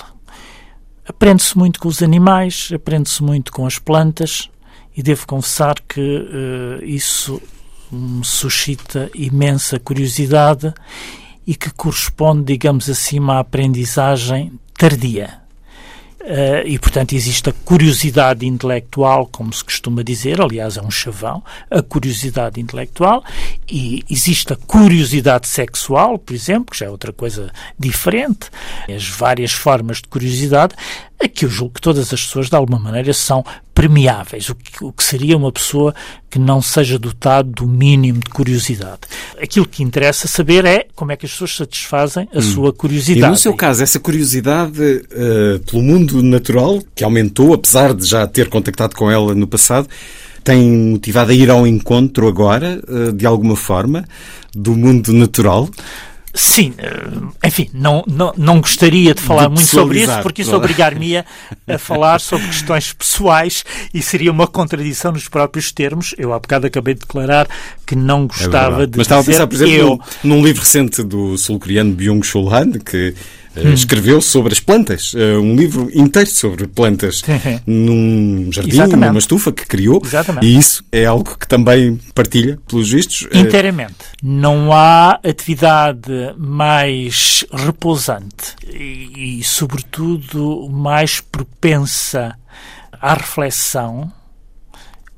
Aprende-se muito com os animais, aprende-se muito com as plantas e devo confessar que uh, isso me suscita imensa curiosidade e que corresponde, digamos assim, à aprendizagem tardia. Uh, e, portanto, existe a curiosidade intelectual, como se costuma dizer, aliás, é um chavão, a curiosidade intelectual, e existe a curiosidade sexual, por exemplo, que já é outra coisa diferente, as várias formas de curiosidade, Aqui eu julgo que todas as pessoas, de alguma maneira, são premiáveis, o que, o que seria uma pessoa que não seja dotado do mínimo de curiosidade. Aquilo que interessa saber é como é que as pessoas satisfazem a hum. sua curiosidade. E no seu caso, essa curiosidade uh, pelo mundo natural, que aumentou, apesar de já ter contactado com ela no passado, tem motivado a ir ao encontro agora, uh, de alguma forma, do mundo natural? Sim, eh, enfim, não, não, não gostaria de falar de muito sobre isso, porque isso obrigar-me a falar sobre questões pessoais e seria uma contradição nos próprios termos. Eu há bocado acabei de declarar que não gostava é de. Mas estava a pensar, por exemplo, eu... num, num livro recente do sul-coreano Byung-Chul Han, que hum. escreveu sobre as plantas, uh, um livro inteiro sobre plantas, num jardim, Exatamente. numa estufa que criou. Exatamente. E isso é algo que também partilha, pelos vistos. Eh, Inteiramente. Não há atividade mais repousante e, e sobretudo, mais propensa à reflexão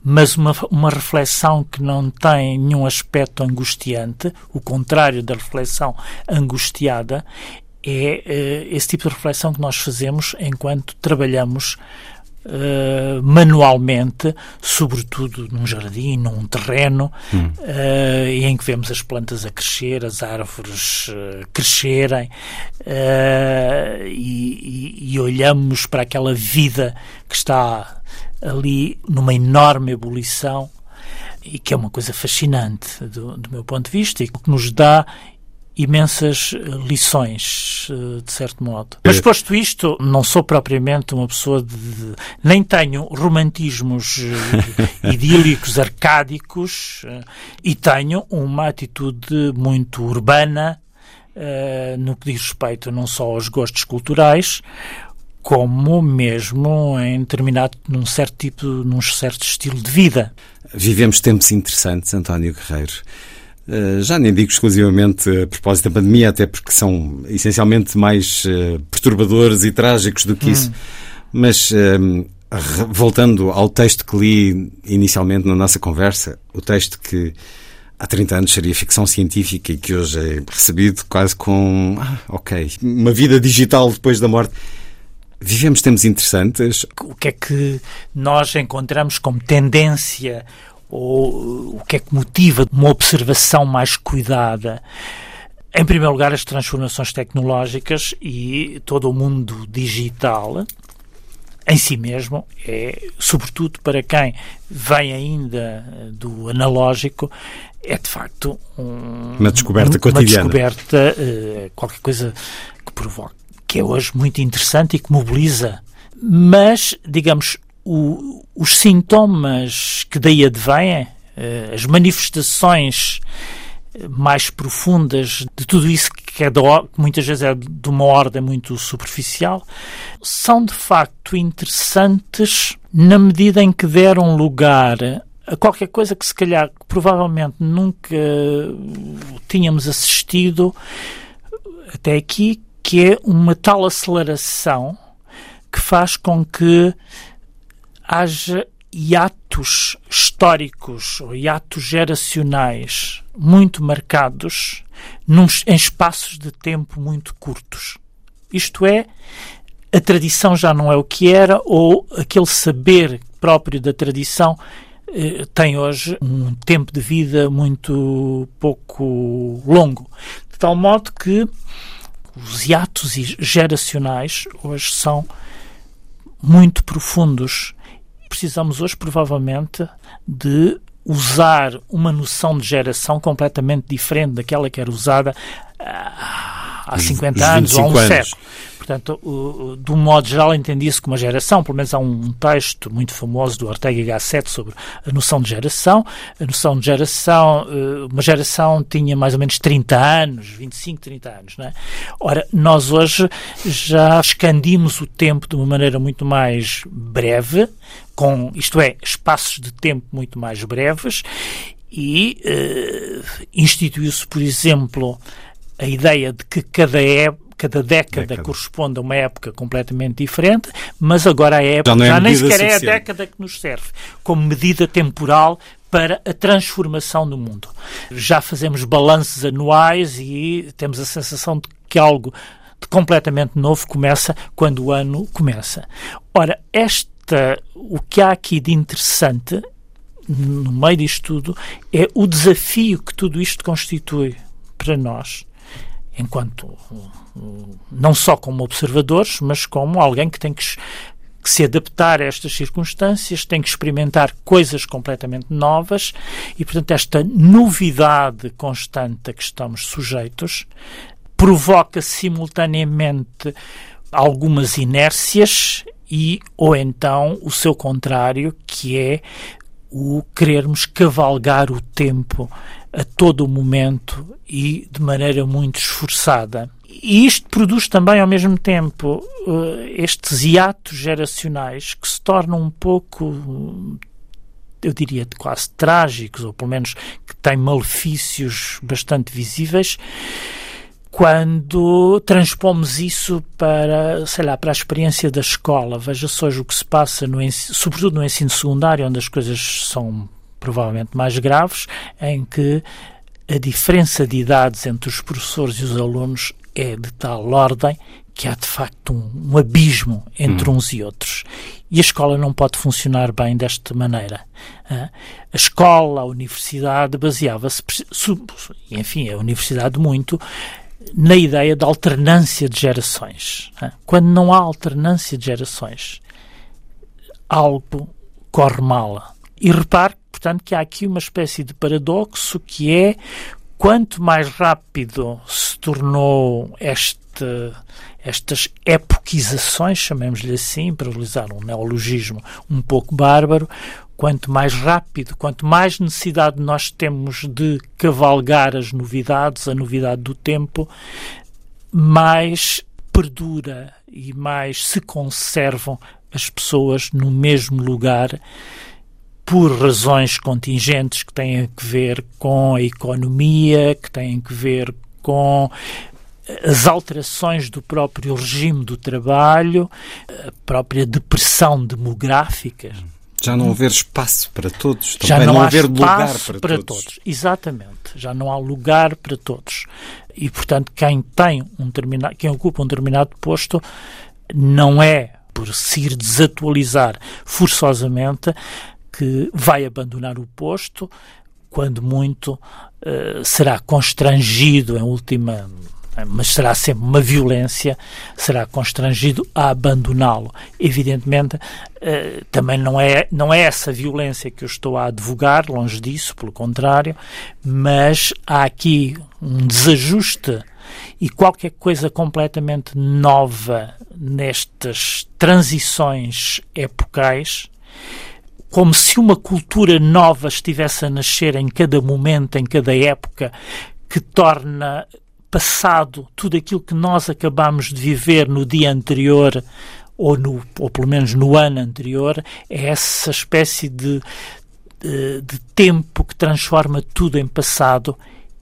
mas uma, uma reflexão que não tem nenhum aspecto angustiante, o contrário da reflexão angustiada, é uh, esse tipo de reflexão que nós fazemos enquanto trabalhamos uh, manualmente, sobretudo num jardim, num terreno, hum. uh, em que vemos as plantas a crescer, as árvores crescerem e, e, e olhamos para aquela vida que está ali numa enorme ebulição e que é uma coisa fascinante do, do meu ponto de vista e que nos dá imensas eh, lições, eh, de certo modo. Mas posto isto, não sou propriamente uma pessoa de. nem tenho romantismos eh, (laughs) idílicos, arcádicos, e tenho uma atitude muito urbana no que diz respeito não só aos gostos culturais, como mesmo em determinado, num certo tipo, num certo estilo de vida. Vivemos tempos interessantes, António Guerreiro. Eh, já nem digo exclusivamente a propósito da pandemia, até porque são essencialmente mais uh, perturbadores e trágicos do que hum. isso. Mas uh, voltando ao texto que li inicialmente na nossa conversa, o texto que há 30 anos seria ficção científica e que hoje é recebido quase com, ah, ok, uma vida digital depois da morte. Vivemos tempos interessantes. O que é que nós encontramos como tendência ou o que é que motiva uma observação mais cuidada? Em primeiro lugar, as transformações tecnológicas e todo o mundo digital em si mesmo é, sobretudo para quem vem ainda do analógico, é de facto um, uma descoberta cotidiana. Uma descoberta, uh, qualquer coisa que provoca, que é hoje muito interessante e que mobiliza. Mas, digamos, o, os sintomas que daí advêm, uh, as manifestações mais profundas de tudo isso que, é que muitas vezes é de uma ordem muito superficial, são de facto interessantes na medida em que deram lugar a qualquer coisa que se calhar provavelmente nunca tínhamos assistido até aqui, que é uma tal aceleração que faz com que haja hiatos históricos ou hiatos geracionais muito marcados num, em espaços de tempo muito curtos. Isto é, a tradição já não é o que era ou aquele saber próprio da tradição eh, tem hoje um tempo de vida muito pouco longo. De tal modo que os hiatos geracionais hoje são muito profundos precisamos hoje, provavelmente, de usar uma noção de geração completamente diferente daquela que era usada ah, há 50 anos ou há um anos. século. Portanto, de um modo geral, entendia-se como uma geração, pelo menos há um texto muito famoso do Ortega y Gasset sobre a noção de geração. A noção de geração, eh, uma geração tinha mais ou menos 30 anos, 25, 30 anos, não é? Ora, nós hoje já escandimos o tempo de uma maneira muito mais breve, com, isto é, espaços de tempo muito mais breves, e uh, instituiu-se, por exemplo, a ideia de que cada cada década, década, corresponde a uma época completamente diferente, mas agora a época já, é já nem sequer suficiente. é a década que nos serve como medida temporal para a transformação do mundo. Já fazemos balanços anuais e temos a sensação de que algo de completamente novo começa quando o ano começa. Ora, esta, o que há aqui de interessante no meio disto tudo é o desafio que tudo isto constitui para nós enquanto não só como observadores, mas como alguém que tem que, que se adaptar a estas circunstâncias, tem que experimentar coisas completamente novas e, portanto, esta novidade constante a que estamos sujeitos provoca simultaneamente algumas inércias e ou então o seu contrário, que é o querermos cavalgar o tempo a todo o momento e de maneira muito esforçada. E isto produz também, ao mesmo tempo, uh, estes hiatos geracionais que se tornam um pouco, eu diria, quase trágicos, ou pelo menos que têm malefícios bastante visíveis, quando transpomos isso para, sei lá, para a experiência da escola. Veja-se hoje o que se passa, no ensino, sobretudo no ensino secundário, onde as coisas são provavelmente mais graves, em que a diferença de idades entre os professores e os alunos é de tal ordem que há de facto um, um abismo entre hum. uns e outros. E a escola não pode funcionar bem desta maneira. A escola, a universidade, baseava-se, enfim, a universidade muito, na ideia da alternância de gerações. Quando não há alternância de gerações, algo corre mal. E repare portanto, que há aqui uma espécie de paradoxo que é quanto mais rápido se tornou este, estas epoquizações, chamemos-lhe assim, para utilizar um neologismo um pouco bárbaro, quanto mais rápido, quanto mais necessidade nós temos de cavalgar as novidades, a novidade do tempo, mais perdura e mais se conservam as pessoas no mesmo lugar por razões contingentes que têm a ver com a economia, que têm a ver com as alterações do próprio regime do trabalho, a própria depressão demográfica. Já não haver espaço para todos, já também não, não há haver lugar para, para todos. todos. Exatamente, já não há lugar para todos. E portanto, quem tem um determinado, quem ocupa um determinado posto não é por se ir desatualizar forçosamente que vai abandonar o posto, quando muito eh, será constrangido em última mas será sempre uma violência, será constrangido a abandoná-lo. Evidentemente, eh, também não é, não é essa violência que eu estou a advogar, longe disso, pelo contrário, mas há aqui um desajuste e qualquer coisa completamente nova nestas transições epocais, como se uma cultura nova estivesse a nascer em cada momento, em cada época, que torna passado tudo aquilo que nós acabamos de viver no dia anterior ou, no, ou pelo menos no ano anterior, é essa espécie de, de, de tempo que transforma tudo em passado.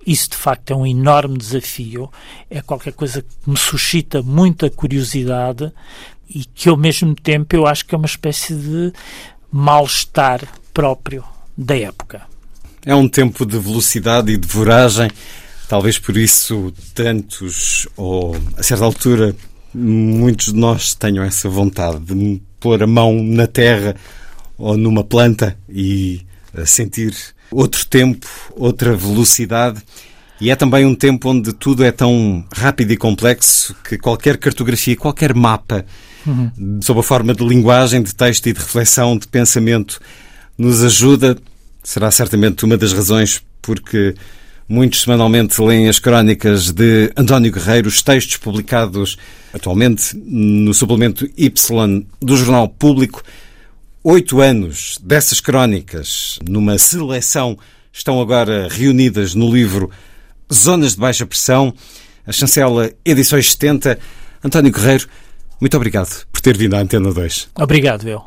Isso de facto é um enorme desafio, é qualquer coisa que me suscita muita curiosidade e que ao mesmo tempo eu acho que é uma espécie de mal-estar próprio da época. É um tempo de velocidade e de voragem, talvez por isso tantos, ou a certa altura, muitos de nós tenham essa vontade de pôr a mão na terra ou numa planta e sentir outro tempo, outra velocidade. E é também um tempo onde tudo é tão rápido e complexo que qualquer cartografia, qualquer mapa, uhum. sob a forma de linguagem, de texto e de reflexão, de pensamento, nos ajuda. Será certamente uma das razões porque muitos semanalmente leem as crónicas de António Guerreiro, os textos publicados atualmente no suplemento Y do Jornal Público. Oito anos dessas crónicas, numa seleção, estão agora reunidas no livro Zonas de Baixa Pressão, a chancela Edições 70. António Guerreiro, muito obrigado por ter vindo à Antena 2. Obrigado, eu.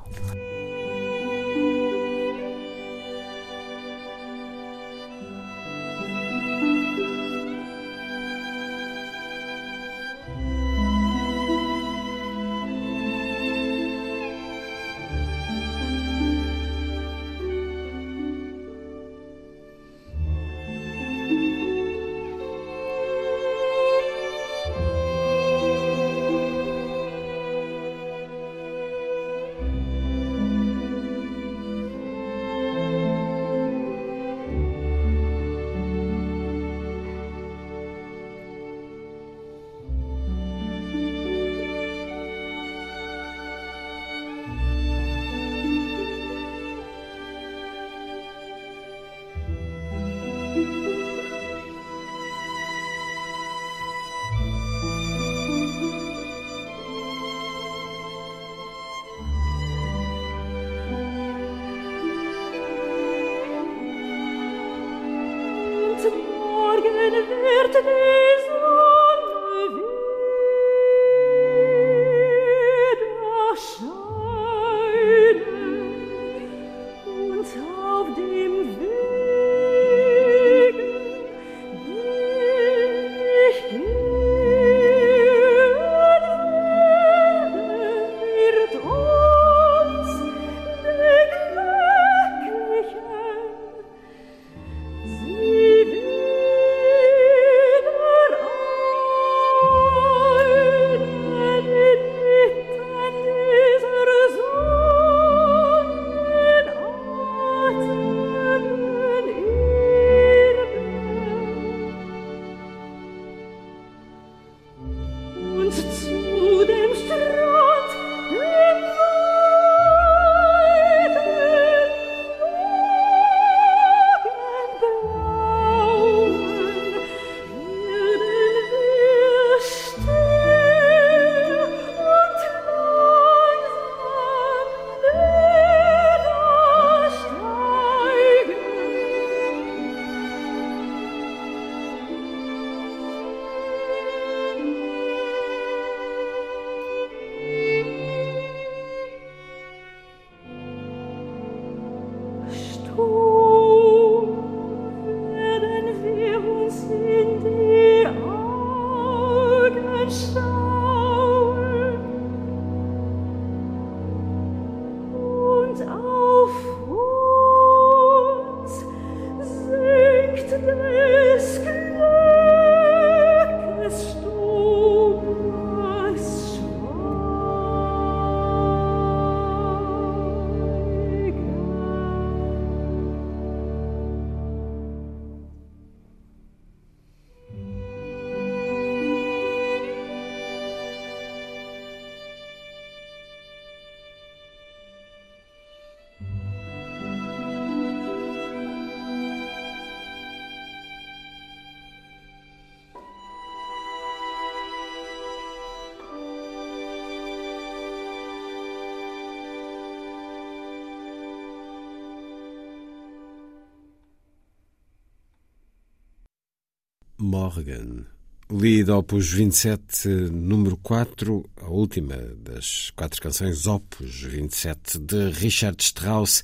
Morgan. Lied Opus 27, número 4, a última das quatro canções Opus 27 de Richard Strauss,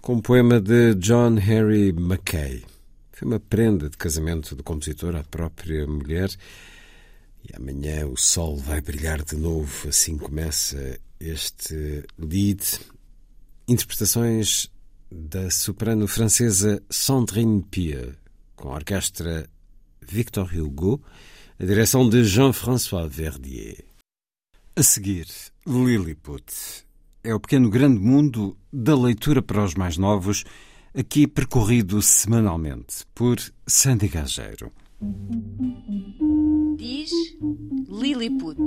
com um poema de John Harry Mackay. Foi uma prenda de casamento do compositor à própria mulher. E amanhã o sol vai brilhar de novo, assim começa este lead. Interpretações da soprano francesa Sandrine Pia, com a orquestra Victor Hugo, a direção de Jean-François Verdier. A seguir, Lilliput. É o pequeno grande mundo da leitura para os mais novos, aqui percorrido semanalmente por Sandy Gageiro. Diz Lilliput.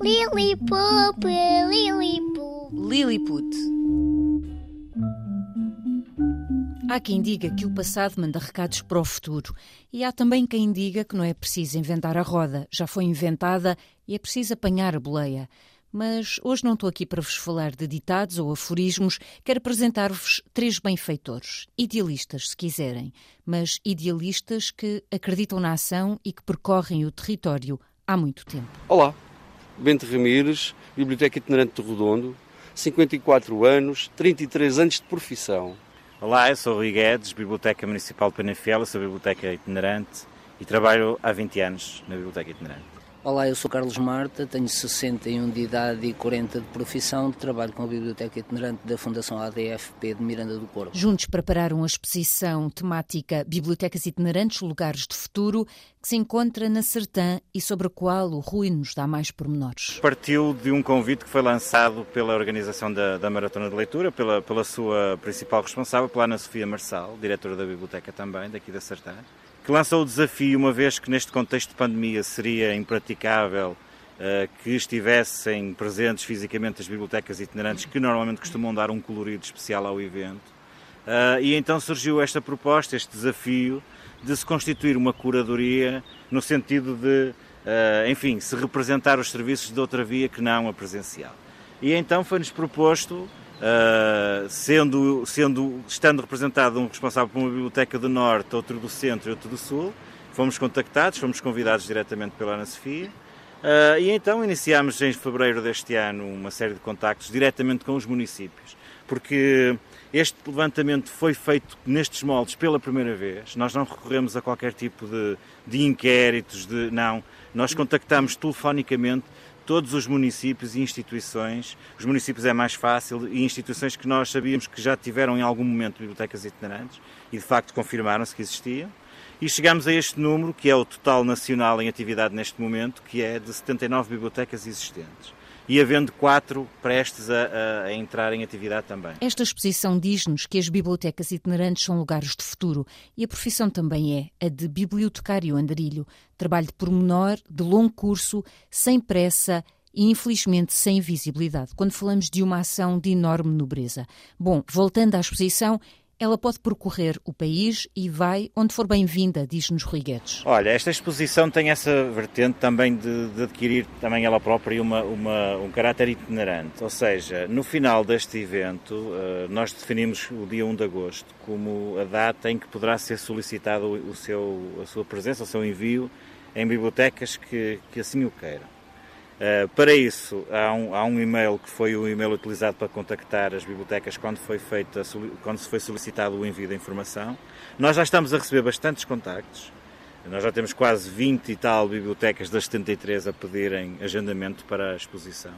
Lilliput, Lilliput. Lilliput. Há quem diga que o passado manda recados para o futuro. E há também quem diga que não é preciso inventar a roda, já foi inventada e é preciso apanhar a boleia. Mas hoje não estou aqui para vos falar de ditados ou aforismos, quero apresentar-vos três benfeitores, idealistas, se quiserem, mas idealistas que acreditam na ação e que percorrem o território há muito tempo. Olá, Bento Ramires, Biblioteca Itinerante de Redondo, 54 anos, 33 anos de profissão. Olá, eu sou Rui Guedes, Biblioteca Municipal de Penafiel, sou biblioteca itinerante e trabalho há 20 anos na Biblioteca Itinerante. Olá, eu sou Carlos Marta, tenho 61 de idade e 40 de profissão, trabalho com a Biblioteca Itinerante da Fundação ADFP de Miranda do Corvo. Juntos prepararam a exposição temática Bibliotecas Itinerantes, Lugares de Futuro, que se encontra na Sertã e sobre a qual o Rui nos dá mais pormenores. Partiu de um convite que foi lançado pela organização da, da Maratona de Leitura, pela, pela sua principal responsável, pela Ana Sofia Marçal, diretora da biblioteca também, daqui da Sertã, que lançou o desafio, uma vez que neste contexto de pandemia seria impraticável uh, que estivessem presentes fisicamente as bibliotecas itinerantes, que normalmente costumam dar um colorido especial ao evento. Uh, e então surgiu esta proposta, este desafio, de se constituir uma curadoria no sentido de, uh, enfim, se representar os serviços de outra via que não a presencial. E então foi-nos proposto, uh, sendo, sendo, estando representado um responsável por uma biblioteca do Norte, outro do Centro e outro do Sul, fomos contactados, fomos convidados diretamente pela Ana Sofia, uh, e então iniciámos em fevereiro deste ano uma série de contactos diretamente com os municípios, porque este levantamento foi feito nestes moldes pela primeira vez. Nós não recorremos a qualquer tipo de, de inquéritos, de não. Nós contactamos telefonicamente todos os municípios e instituições. Os municípios é mais fácil e instituições que nós sabíamos que já tiveram em algum momento bibliotecas itinerantes e de facto confirmaram-se que existiam. E chegamos a este número, que é o total nacional em atividade neste momento, que é de 79 bibliotecas existentes e havendo quatro prestes a, a, entrar em atividade também. Esta exposição diz-nos que as bibliotecas itinerantes são lugares de futuro e a profissão também é a de bibliotecário andarilho. Trabalho de pormenor, de longo curso, sem pressa e infelizmente sem visibilidade, quando falamos de uma ação de enorme nobreza. Bom, voltando à exposição, ela pode percorrer o país e vai onde for bem-vinda, diz-nos Rui Guedes. Olha, esta exposição tem essa vertente também de, de adquirir também ela própria uma, uma, um caráter itinerante. Ou seja, no final deste evento, uh, nós definimos o dia 1 de agosto como a data em que poderá ser solicitado o seu, a sua presença, o seu envio em bibliotecas que, que assim o queiram. Uh, para isso, há um, há um, e-mail que foi o e-mail utilizado para contactar as bibliotecas quando, foi feita, quando se foi solicitado o envio da informação. Nós já estamos a receber bastantes contactos. Nós já temos quase 20 e tal bibliotecas das 73 a pedirem agendamento para a exposição.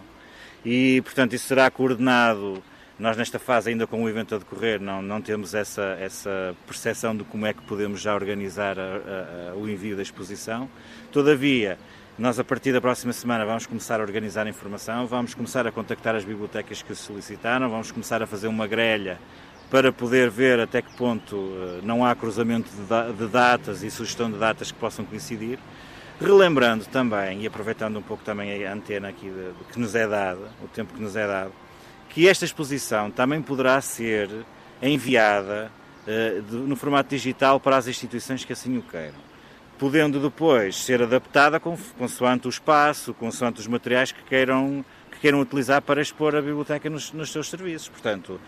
E, portanto, isso será coordenado Nós, nesta fase, ainda com o evento a decorrer, não, não temos essa, essa percepção de como é que podemos já organizar a, a, a, o envio da exposição. Todavia, nós, a partir da próxima semana, vamos começar a organizar informação, vamos começar a contactar as bibliotecas que solicitaram, vamos começar a fazer uma grelha para poder ver até que ponto uh, não há cruzamento de, datas e sugestão de datas que possam coincidir. Relembrando também, e aproveitando um pouco também a antena aqui de, que nos é dada, o tempo que nos é dado, que esta exposição também poderá ser enviada de, no formato digital para as instituições que assim o queiram, podendo depois ser adaptada consoante o espaço, consoante os materiais que queiram, que queiram utilizar para expor a biblioteca nos, nos seus serviços. Portanto, uh,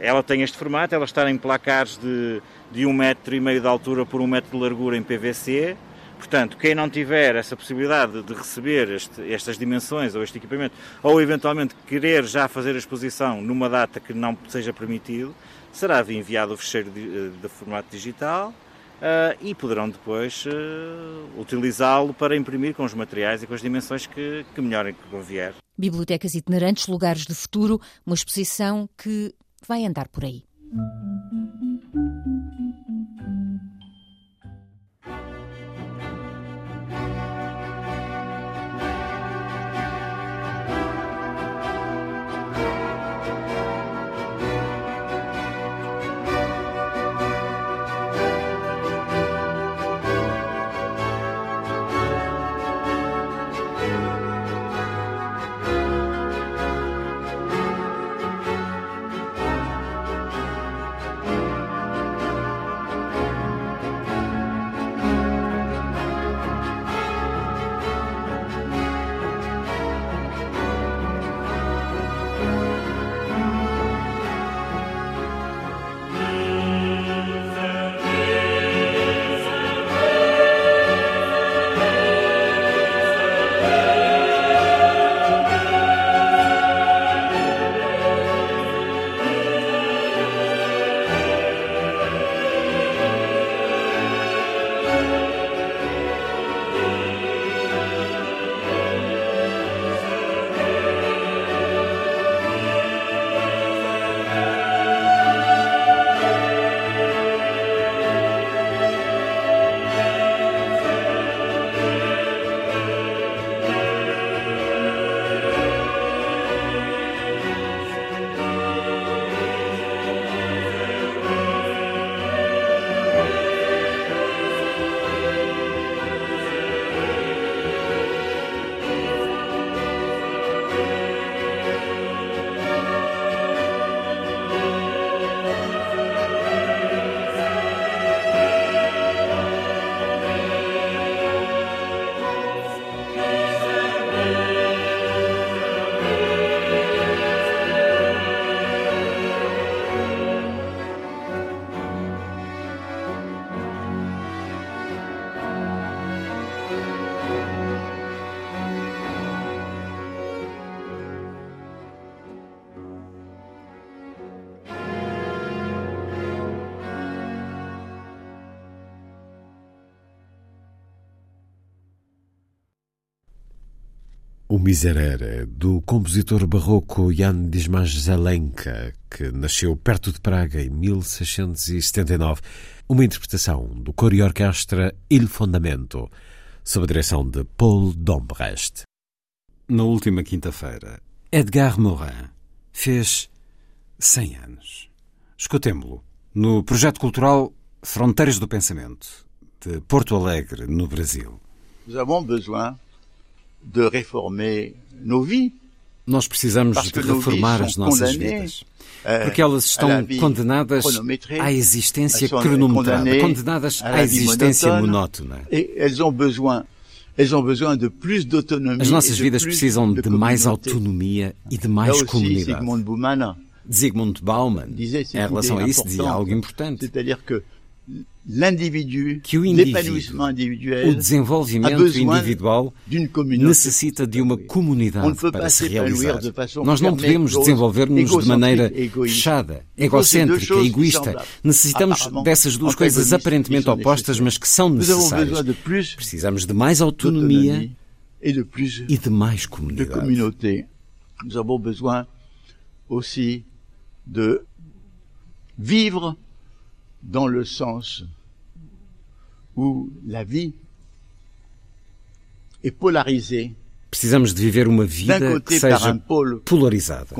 ela tem este formato, ela está em placares de, de um metro e meio de altura por um metro de largura em PVC, Portanto, quem não tiver essa possibilidade de receber este, estas dimensões ou este equipamento, ou eventualmente querer já fazer a exposição numa data que não seja permitido, será enviado o fecheiro de, eh, de formato digital uh, e poderão depois uh, utilizá-lo para imprimir com os materiais e com as dimensões que, que melhor convier. Bibliotecas itinerantes, lugares de futuro, uma exposição que vai andar por aí. O Miserere, do compositor barroco Jan Dismas Zelenka, que nasceu perto de Praga em 1679, uma interpretação do coro e orquestra Il Fondamento, sob a direção de Paul Dombrecht. Na última quinta-feira, Edgar Morin fez 100 anos. Escutemo-lo no projeto cultural Fronteiras do Pensamento, de Porto Alegre, no Brasil. Nous avons besoin de reformer nos vies. Nós precisamos de reformar as nossas vidas. Porque elas estão condenadas à existência cronometrada, condenadas à existência monótona. As nossas vidas precisam de mais autonomia e de mais comunidade. Zygmunt Bauman, em relação a isso, dizia algo importante que o indivíduo, o desenvolvimento individual, necessita de uma comunidade para se realizar. Nós não podemos desenvolver-nos de maneira fechada, egocêntrica, egoísta. Necessitamos dessas duas coisas aparentemente opostas, mas que são necessárias. Precisamos de mais autonomia e de mais comunidade. Nous avons besoin aussi de vivre dans le sens où la vie est polarisée Precisamos de viver uma vida que seja polarizada.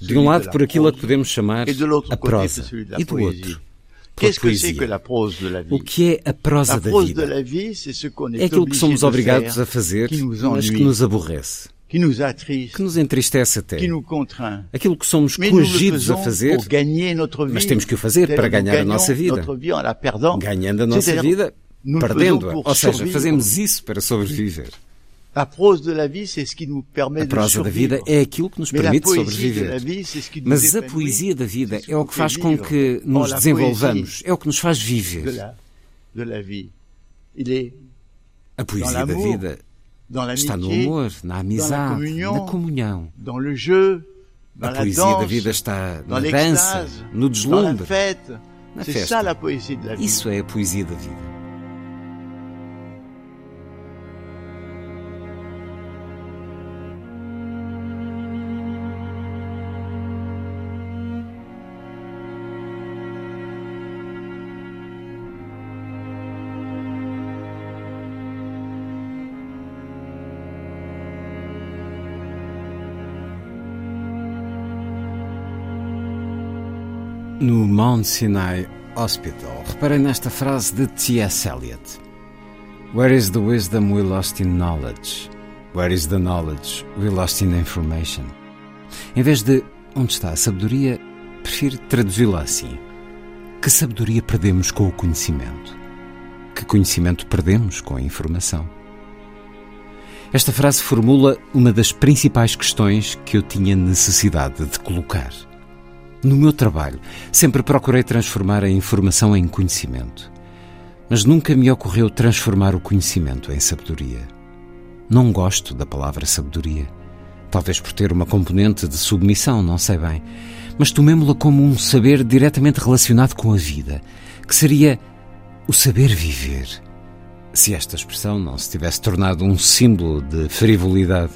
De um lado, por aquilo a que podemos chamar a prosa, e do outro, pela poesia. O que é a prosa da vida? É aquilo que somos obrigados a fazer, mas que nos aborrece que nos entristece até, aquilo que somos coagidos a fazer, mas temos que o fazer para ganhar a nossa vida. Ganhando a nossa vida, perdendo-a. Ou seja, fazemos isso para sobreviver. A prosa da vida é aquilo que nos permite sobreviver. Mas a poesia da vida é o que faz com que nos desenvolvamos, é o que nos faz viver. A poesia da vida está no amor, na amizade, na comunhão. A poesia da vida está na dança, no deslumbre, na festa. Isso é a poesia da vida. Mount Sinai Hospital, reparei nesta frase de T.S. Eliot: Where is the wisdom we lost in knowledge? Where is the knowledge we lost in information? Em vez de onde está a sabedoria, prefiro traduzi-la assim: Que sabedoria perdemos com o conhecimento? Que conhecimento perdemos com a informação? Esta frase formula uma das principais questões que eu tinha necessidade de colocar. No meu trabalho, sempre procurei transformar a informação em conhecimento. Mas nunca me ocorreu transformar o conhecimento em sabedoria. Não gosto da palavra sabedoria. Talvez por ter uma componente de submissão, não sei bem. Mas tomemo-la como um saber diretamente relacionado com a vida, que seria o saber viver. Se esta expressão não se tivesse tornado um símbolo de frivolidade.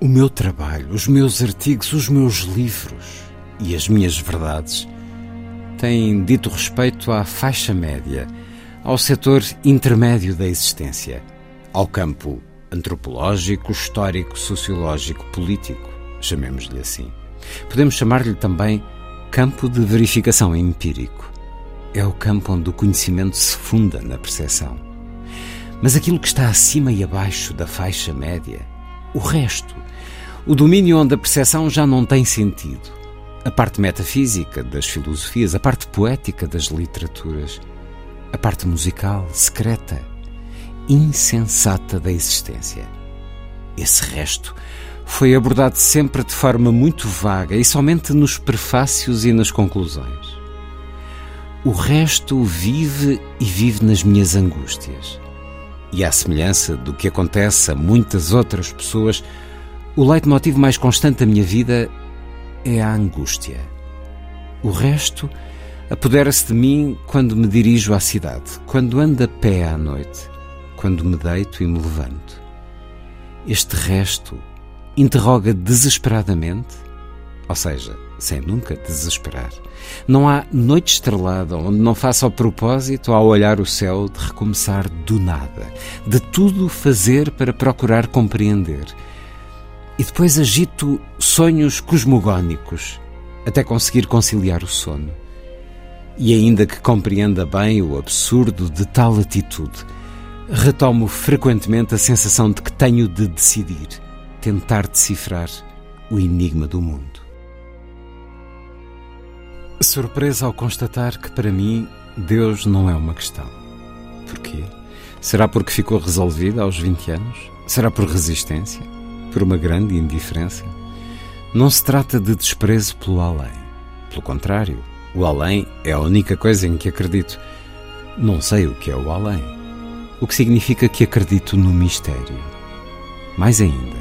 O meu trabalho, os meus artigos, os meus livros, e as minhas verdades têm dito respeito à faixa média, ao setor intermédio da existência, ao campo antropológico, histórico, sociológico, político, chamemos-lhe assim. Podemos chamar-lhe também campo de verificação empírico. É o campo onde o conhecimento se funda na percepção. Mas aquilo que está acima e abaixo da faixa média, o resto, o domínio onde a percepção já não tem sentido, a parte metafísica das filosofias, a parte poética das literaturas, a parte musical, secreta, insensata da existência. Esse resto foi abordado sempre de forma muito vaga e somente nos prefácios e nas conclusões. O resto vive e vive nas minhas angústias. E à semelhança do que acontece a muitas outras pessoas, o leitmotiv mais constante da minha vida é a angústia. O resto apodera-se de mim quando me dirijo à cidade, quando ando a pé à noite, quando me deito e me levanto. Este resto interroga desesperadamente, ou seja, sem nunca desesperar. Não há noite estrelada onde não faça o propósito, ao olhar o céu, de recomeçar do nada, de tudo fazer para procurar compreender e depois agito sonhos cosmogónicos até conseguir conciliar o sono. E ainda que compreenda bem o absurdo de tal atitude, retomo frequentemente a sensação de que tenho de decidir, tentar decifrar o enigma do mundo. Surpresa ao constatar que para mim Deus não é uma questão. Porquê? Será porque ficou resolvida aos 20 anos? Será por resistência? Por uma grande indiferença. Não se trata de desprezo pelo além. Pelo contrário, o além é a única coisa em que acredito. Não sei o que é o além. O que significa que acredito no mistério. Mais ainda,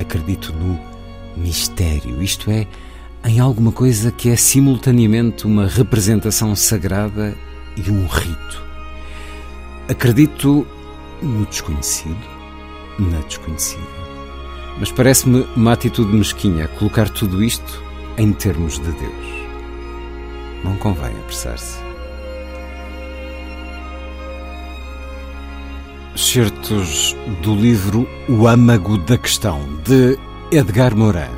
acredito no mistério, isto é, em alguma coisa que é simultaneamente uma representação sagrada e um rito. Acredito no desconhecido, na desconhecida. Mas parece-me uma atitude mesquinha colocar tudo isto em termos de Deus. Não convém apressar-se. Certos do livro O Âmago da Questão, de Edgar Morin.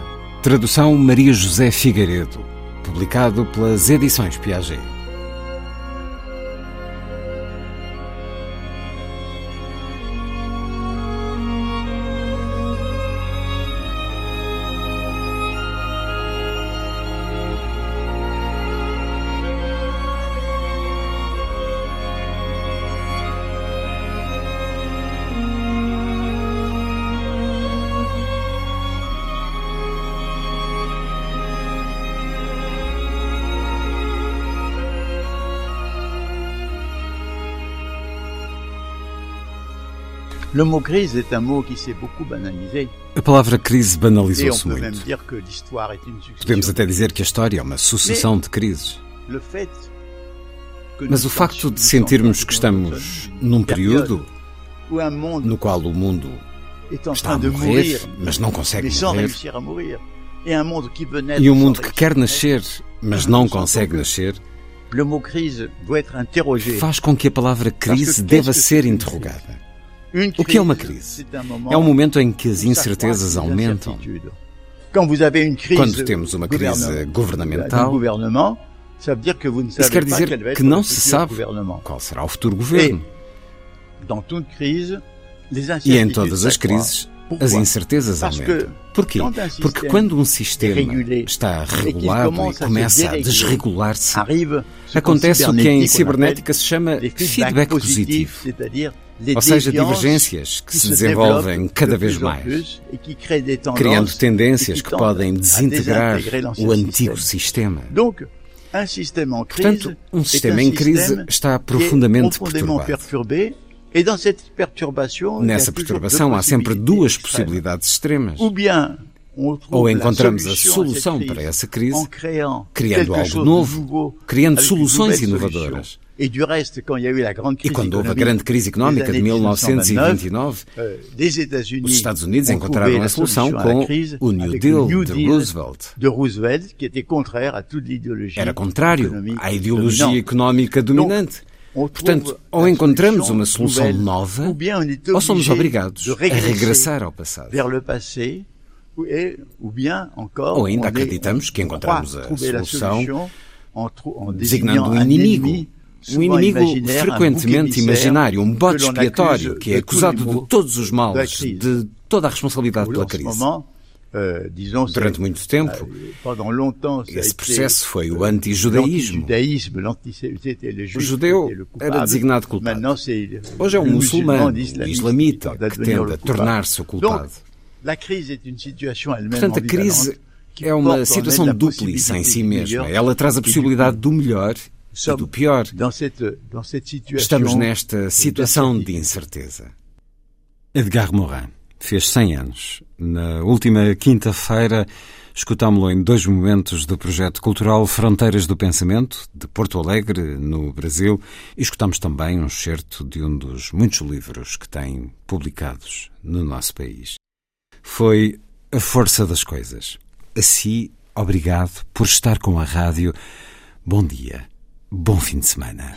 Tradução Maria José Figueiredo. Publicado pelas Edições Piaget. Le mot crise est un mot qui s'est beaucoup banalisé. A palavra crise banalizou-se muito. Podemos até dizer que a história é uma sucessão de crises. Mas o facto de sentirmos que estamos num período no qual o mundo está a morrer, mas não consegue morrer, e um mundo que quer nascer, mas não consegue nascer, faz com que a palavra crise deva ser interrogada. O que é uma crise, É um momento em que as incertezas aumentam. Quando temos uma crise governamental, isso quer dizer que não se sabe qual será o futuro governo. E em todas as crises? As incertezas aumentam. Porquê? Porque quando um sistema está regulado e começa a desregular-se, acontece o que em cibernética se chama feedback positivo. Ou seja, divergências que se desenvolvem cada vez mais, criando tendências que podem desintegrar o antigo sistema. Portanto, um sistema em crise está profundamente perturbado. Et dans cette perturbation, Nessa perturbação há sempre duas possibilidades extremas. Ou bien Ou encontramos a solução para essa crise, criando algo novo, criando soluções inovadoras. E quando houve a grande crise económica de années 1929, euh, os Estados Unidos ont encontraram a solução com o New Deal de Roosevelt. Era contrário à ideologia económica dominante. Portanto, ou encontramos uma solução nova, ou somos obrigados a regressar ao passado. ou, ainda acreditamos que on encontramos a solução designando um inimigo. Um inimigo frequentemente imaginário, um l'on expiatório que é acusado de todos os males, de toda a responsabilidade pela crise. Disons, Durante muito tempo, a esse été, processo foi o antijudaísmo. O judeu era designado culpado. Hoje é um muçulmano, l'islamiste islamita, que tenta coupable. tornar-se o culpado. Portanto, a crise é uma situação dúplice em si mesma. Ela traz a possibilidade do melhor e do pior. Estamos nesta situação de incerteza. Edgar Morin fez 100 anos. Na última quinta-feira, escutámo-lo em dois momentos do projeto cultural Fronteiras do Pensamento, de Porto Alegre, no Brasil, e escutámos também um excerto de um dos muitos livros que tem publicados no nosso país. Foi A Força das Coisas. Assim, obrigado por estar com a rádio. Bom dia, bom fim de semana.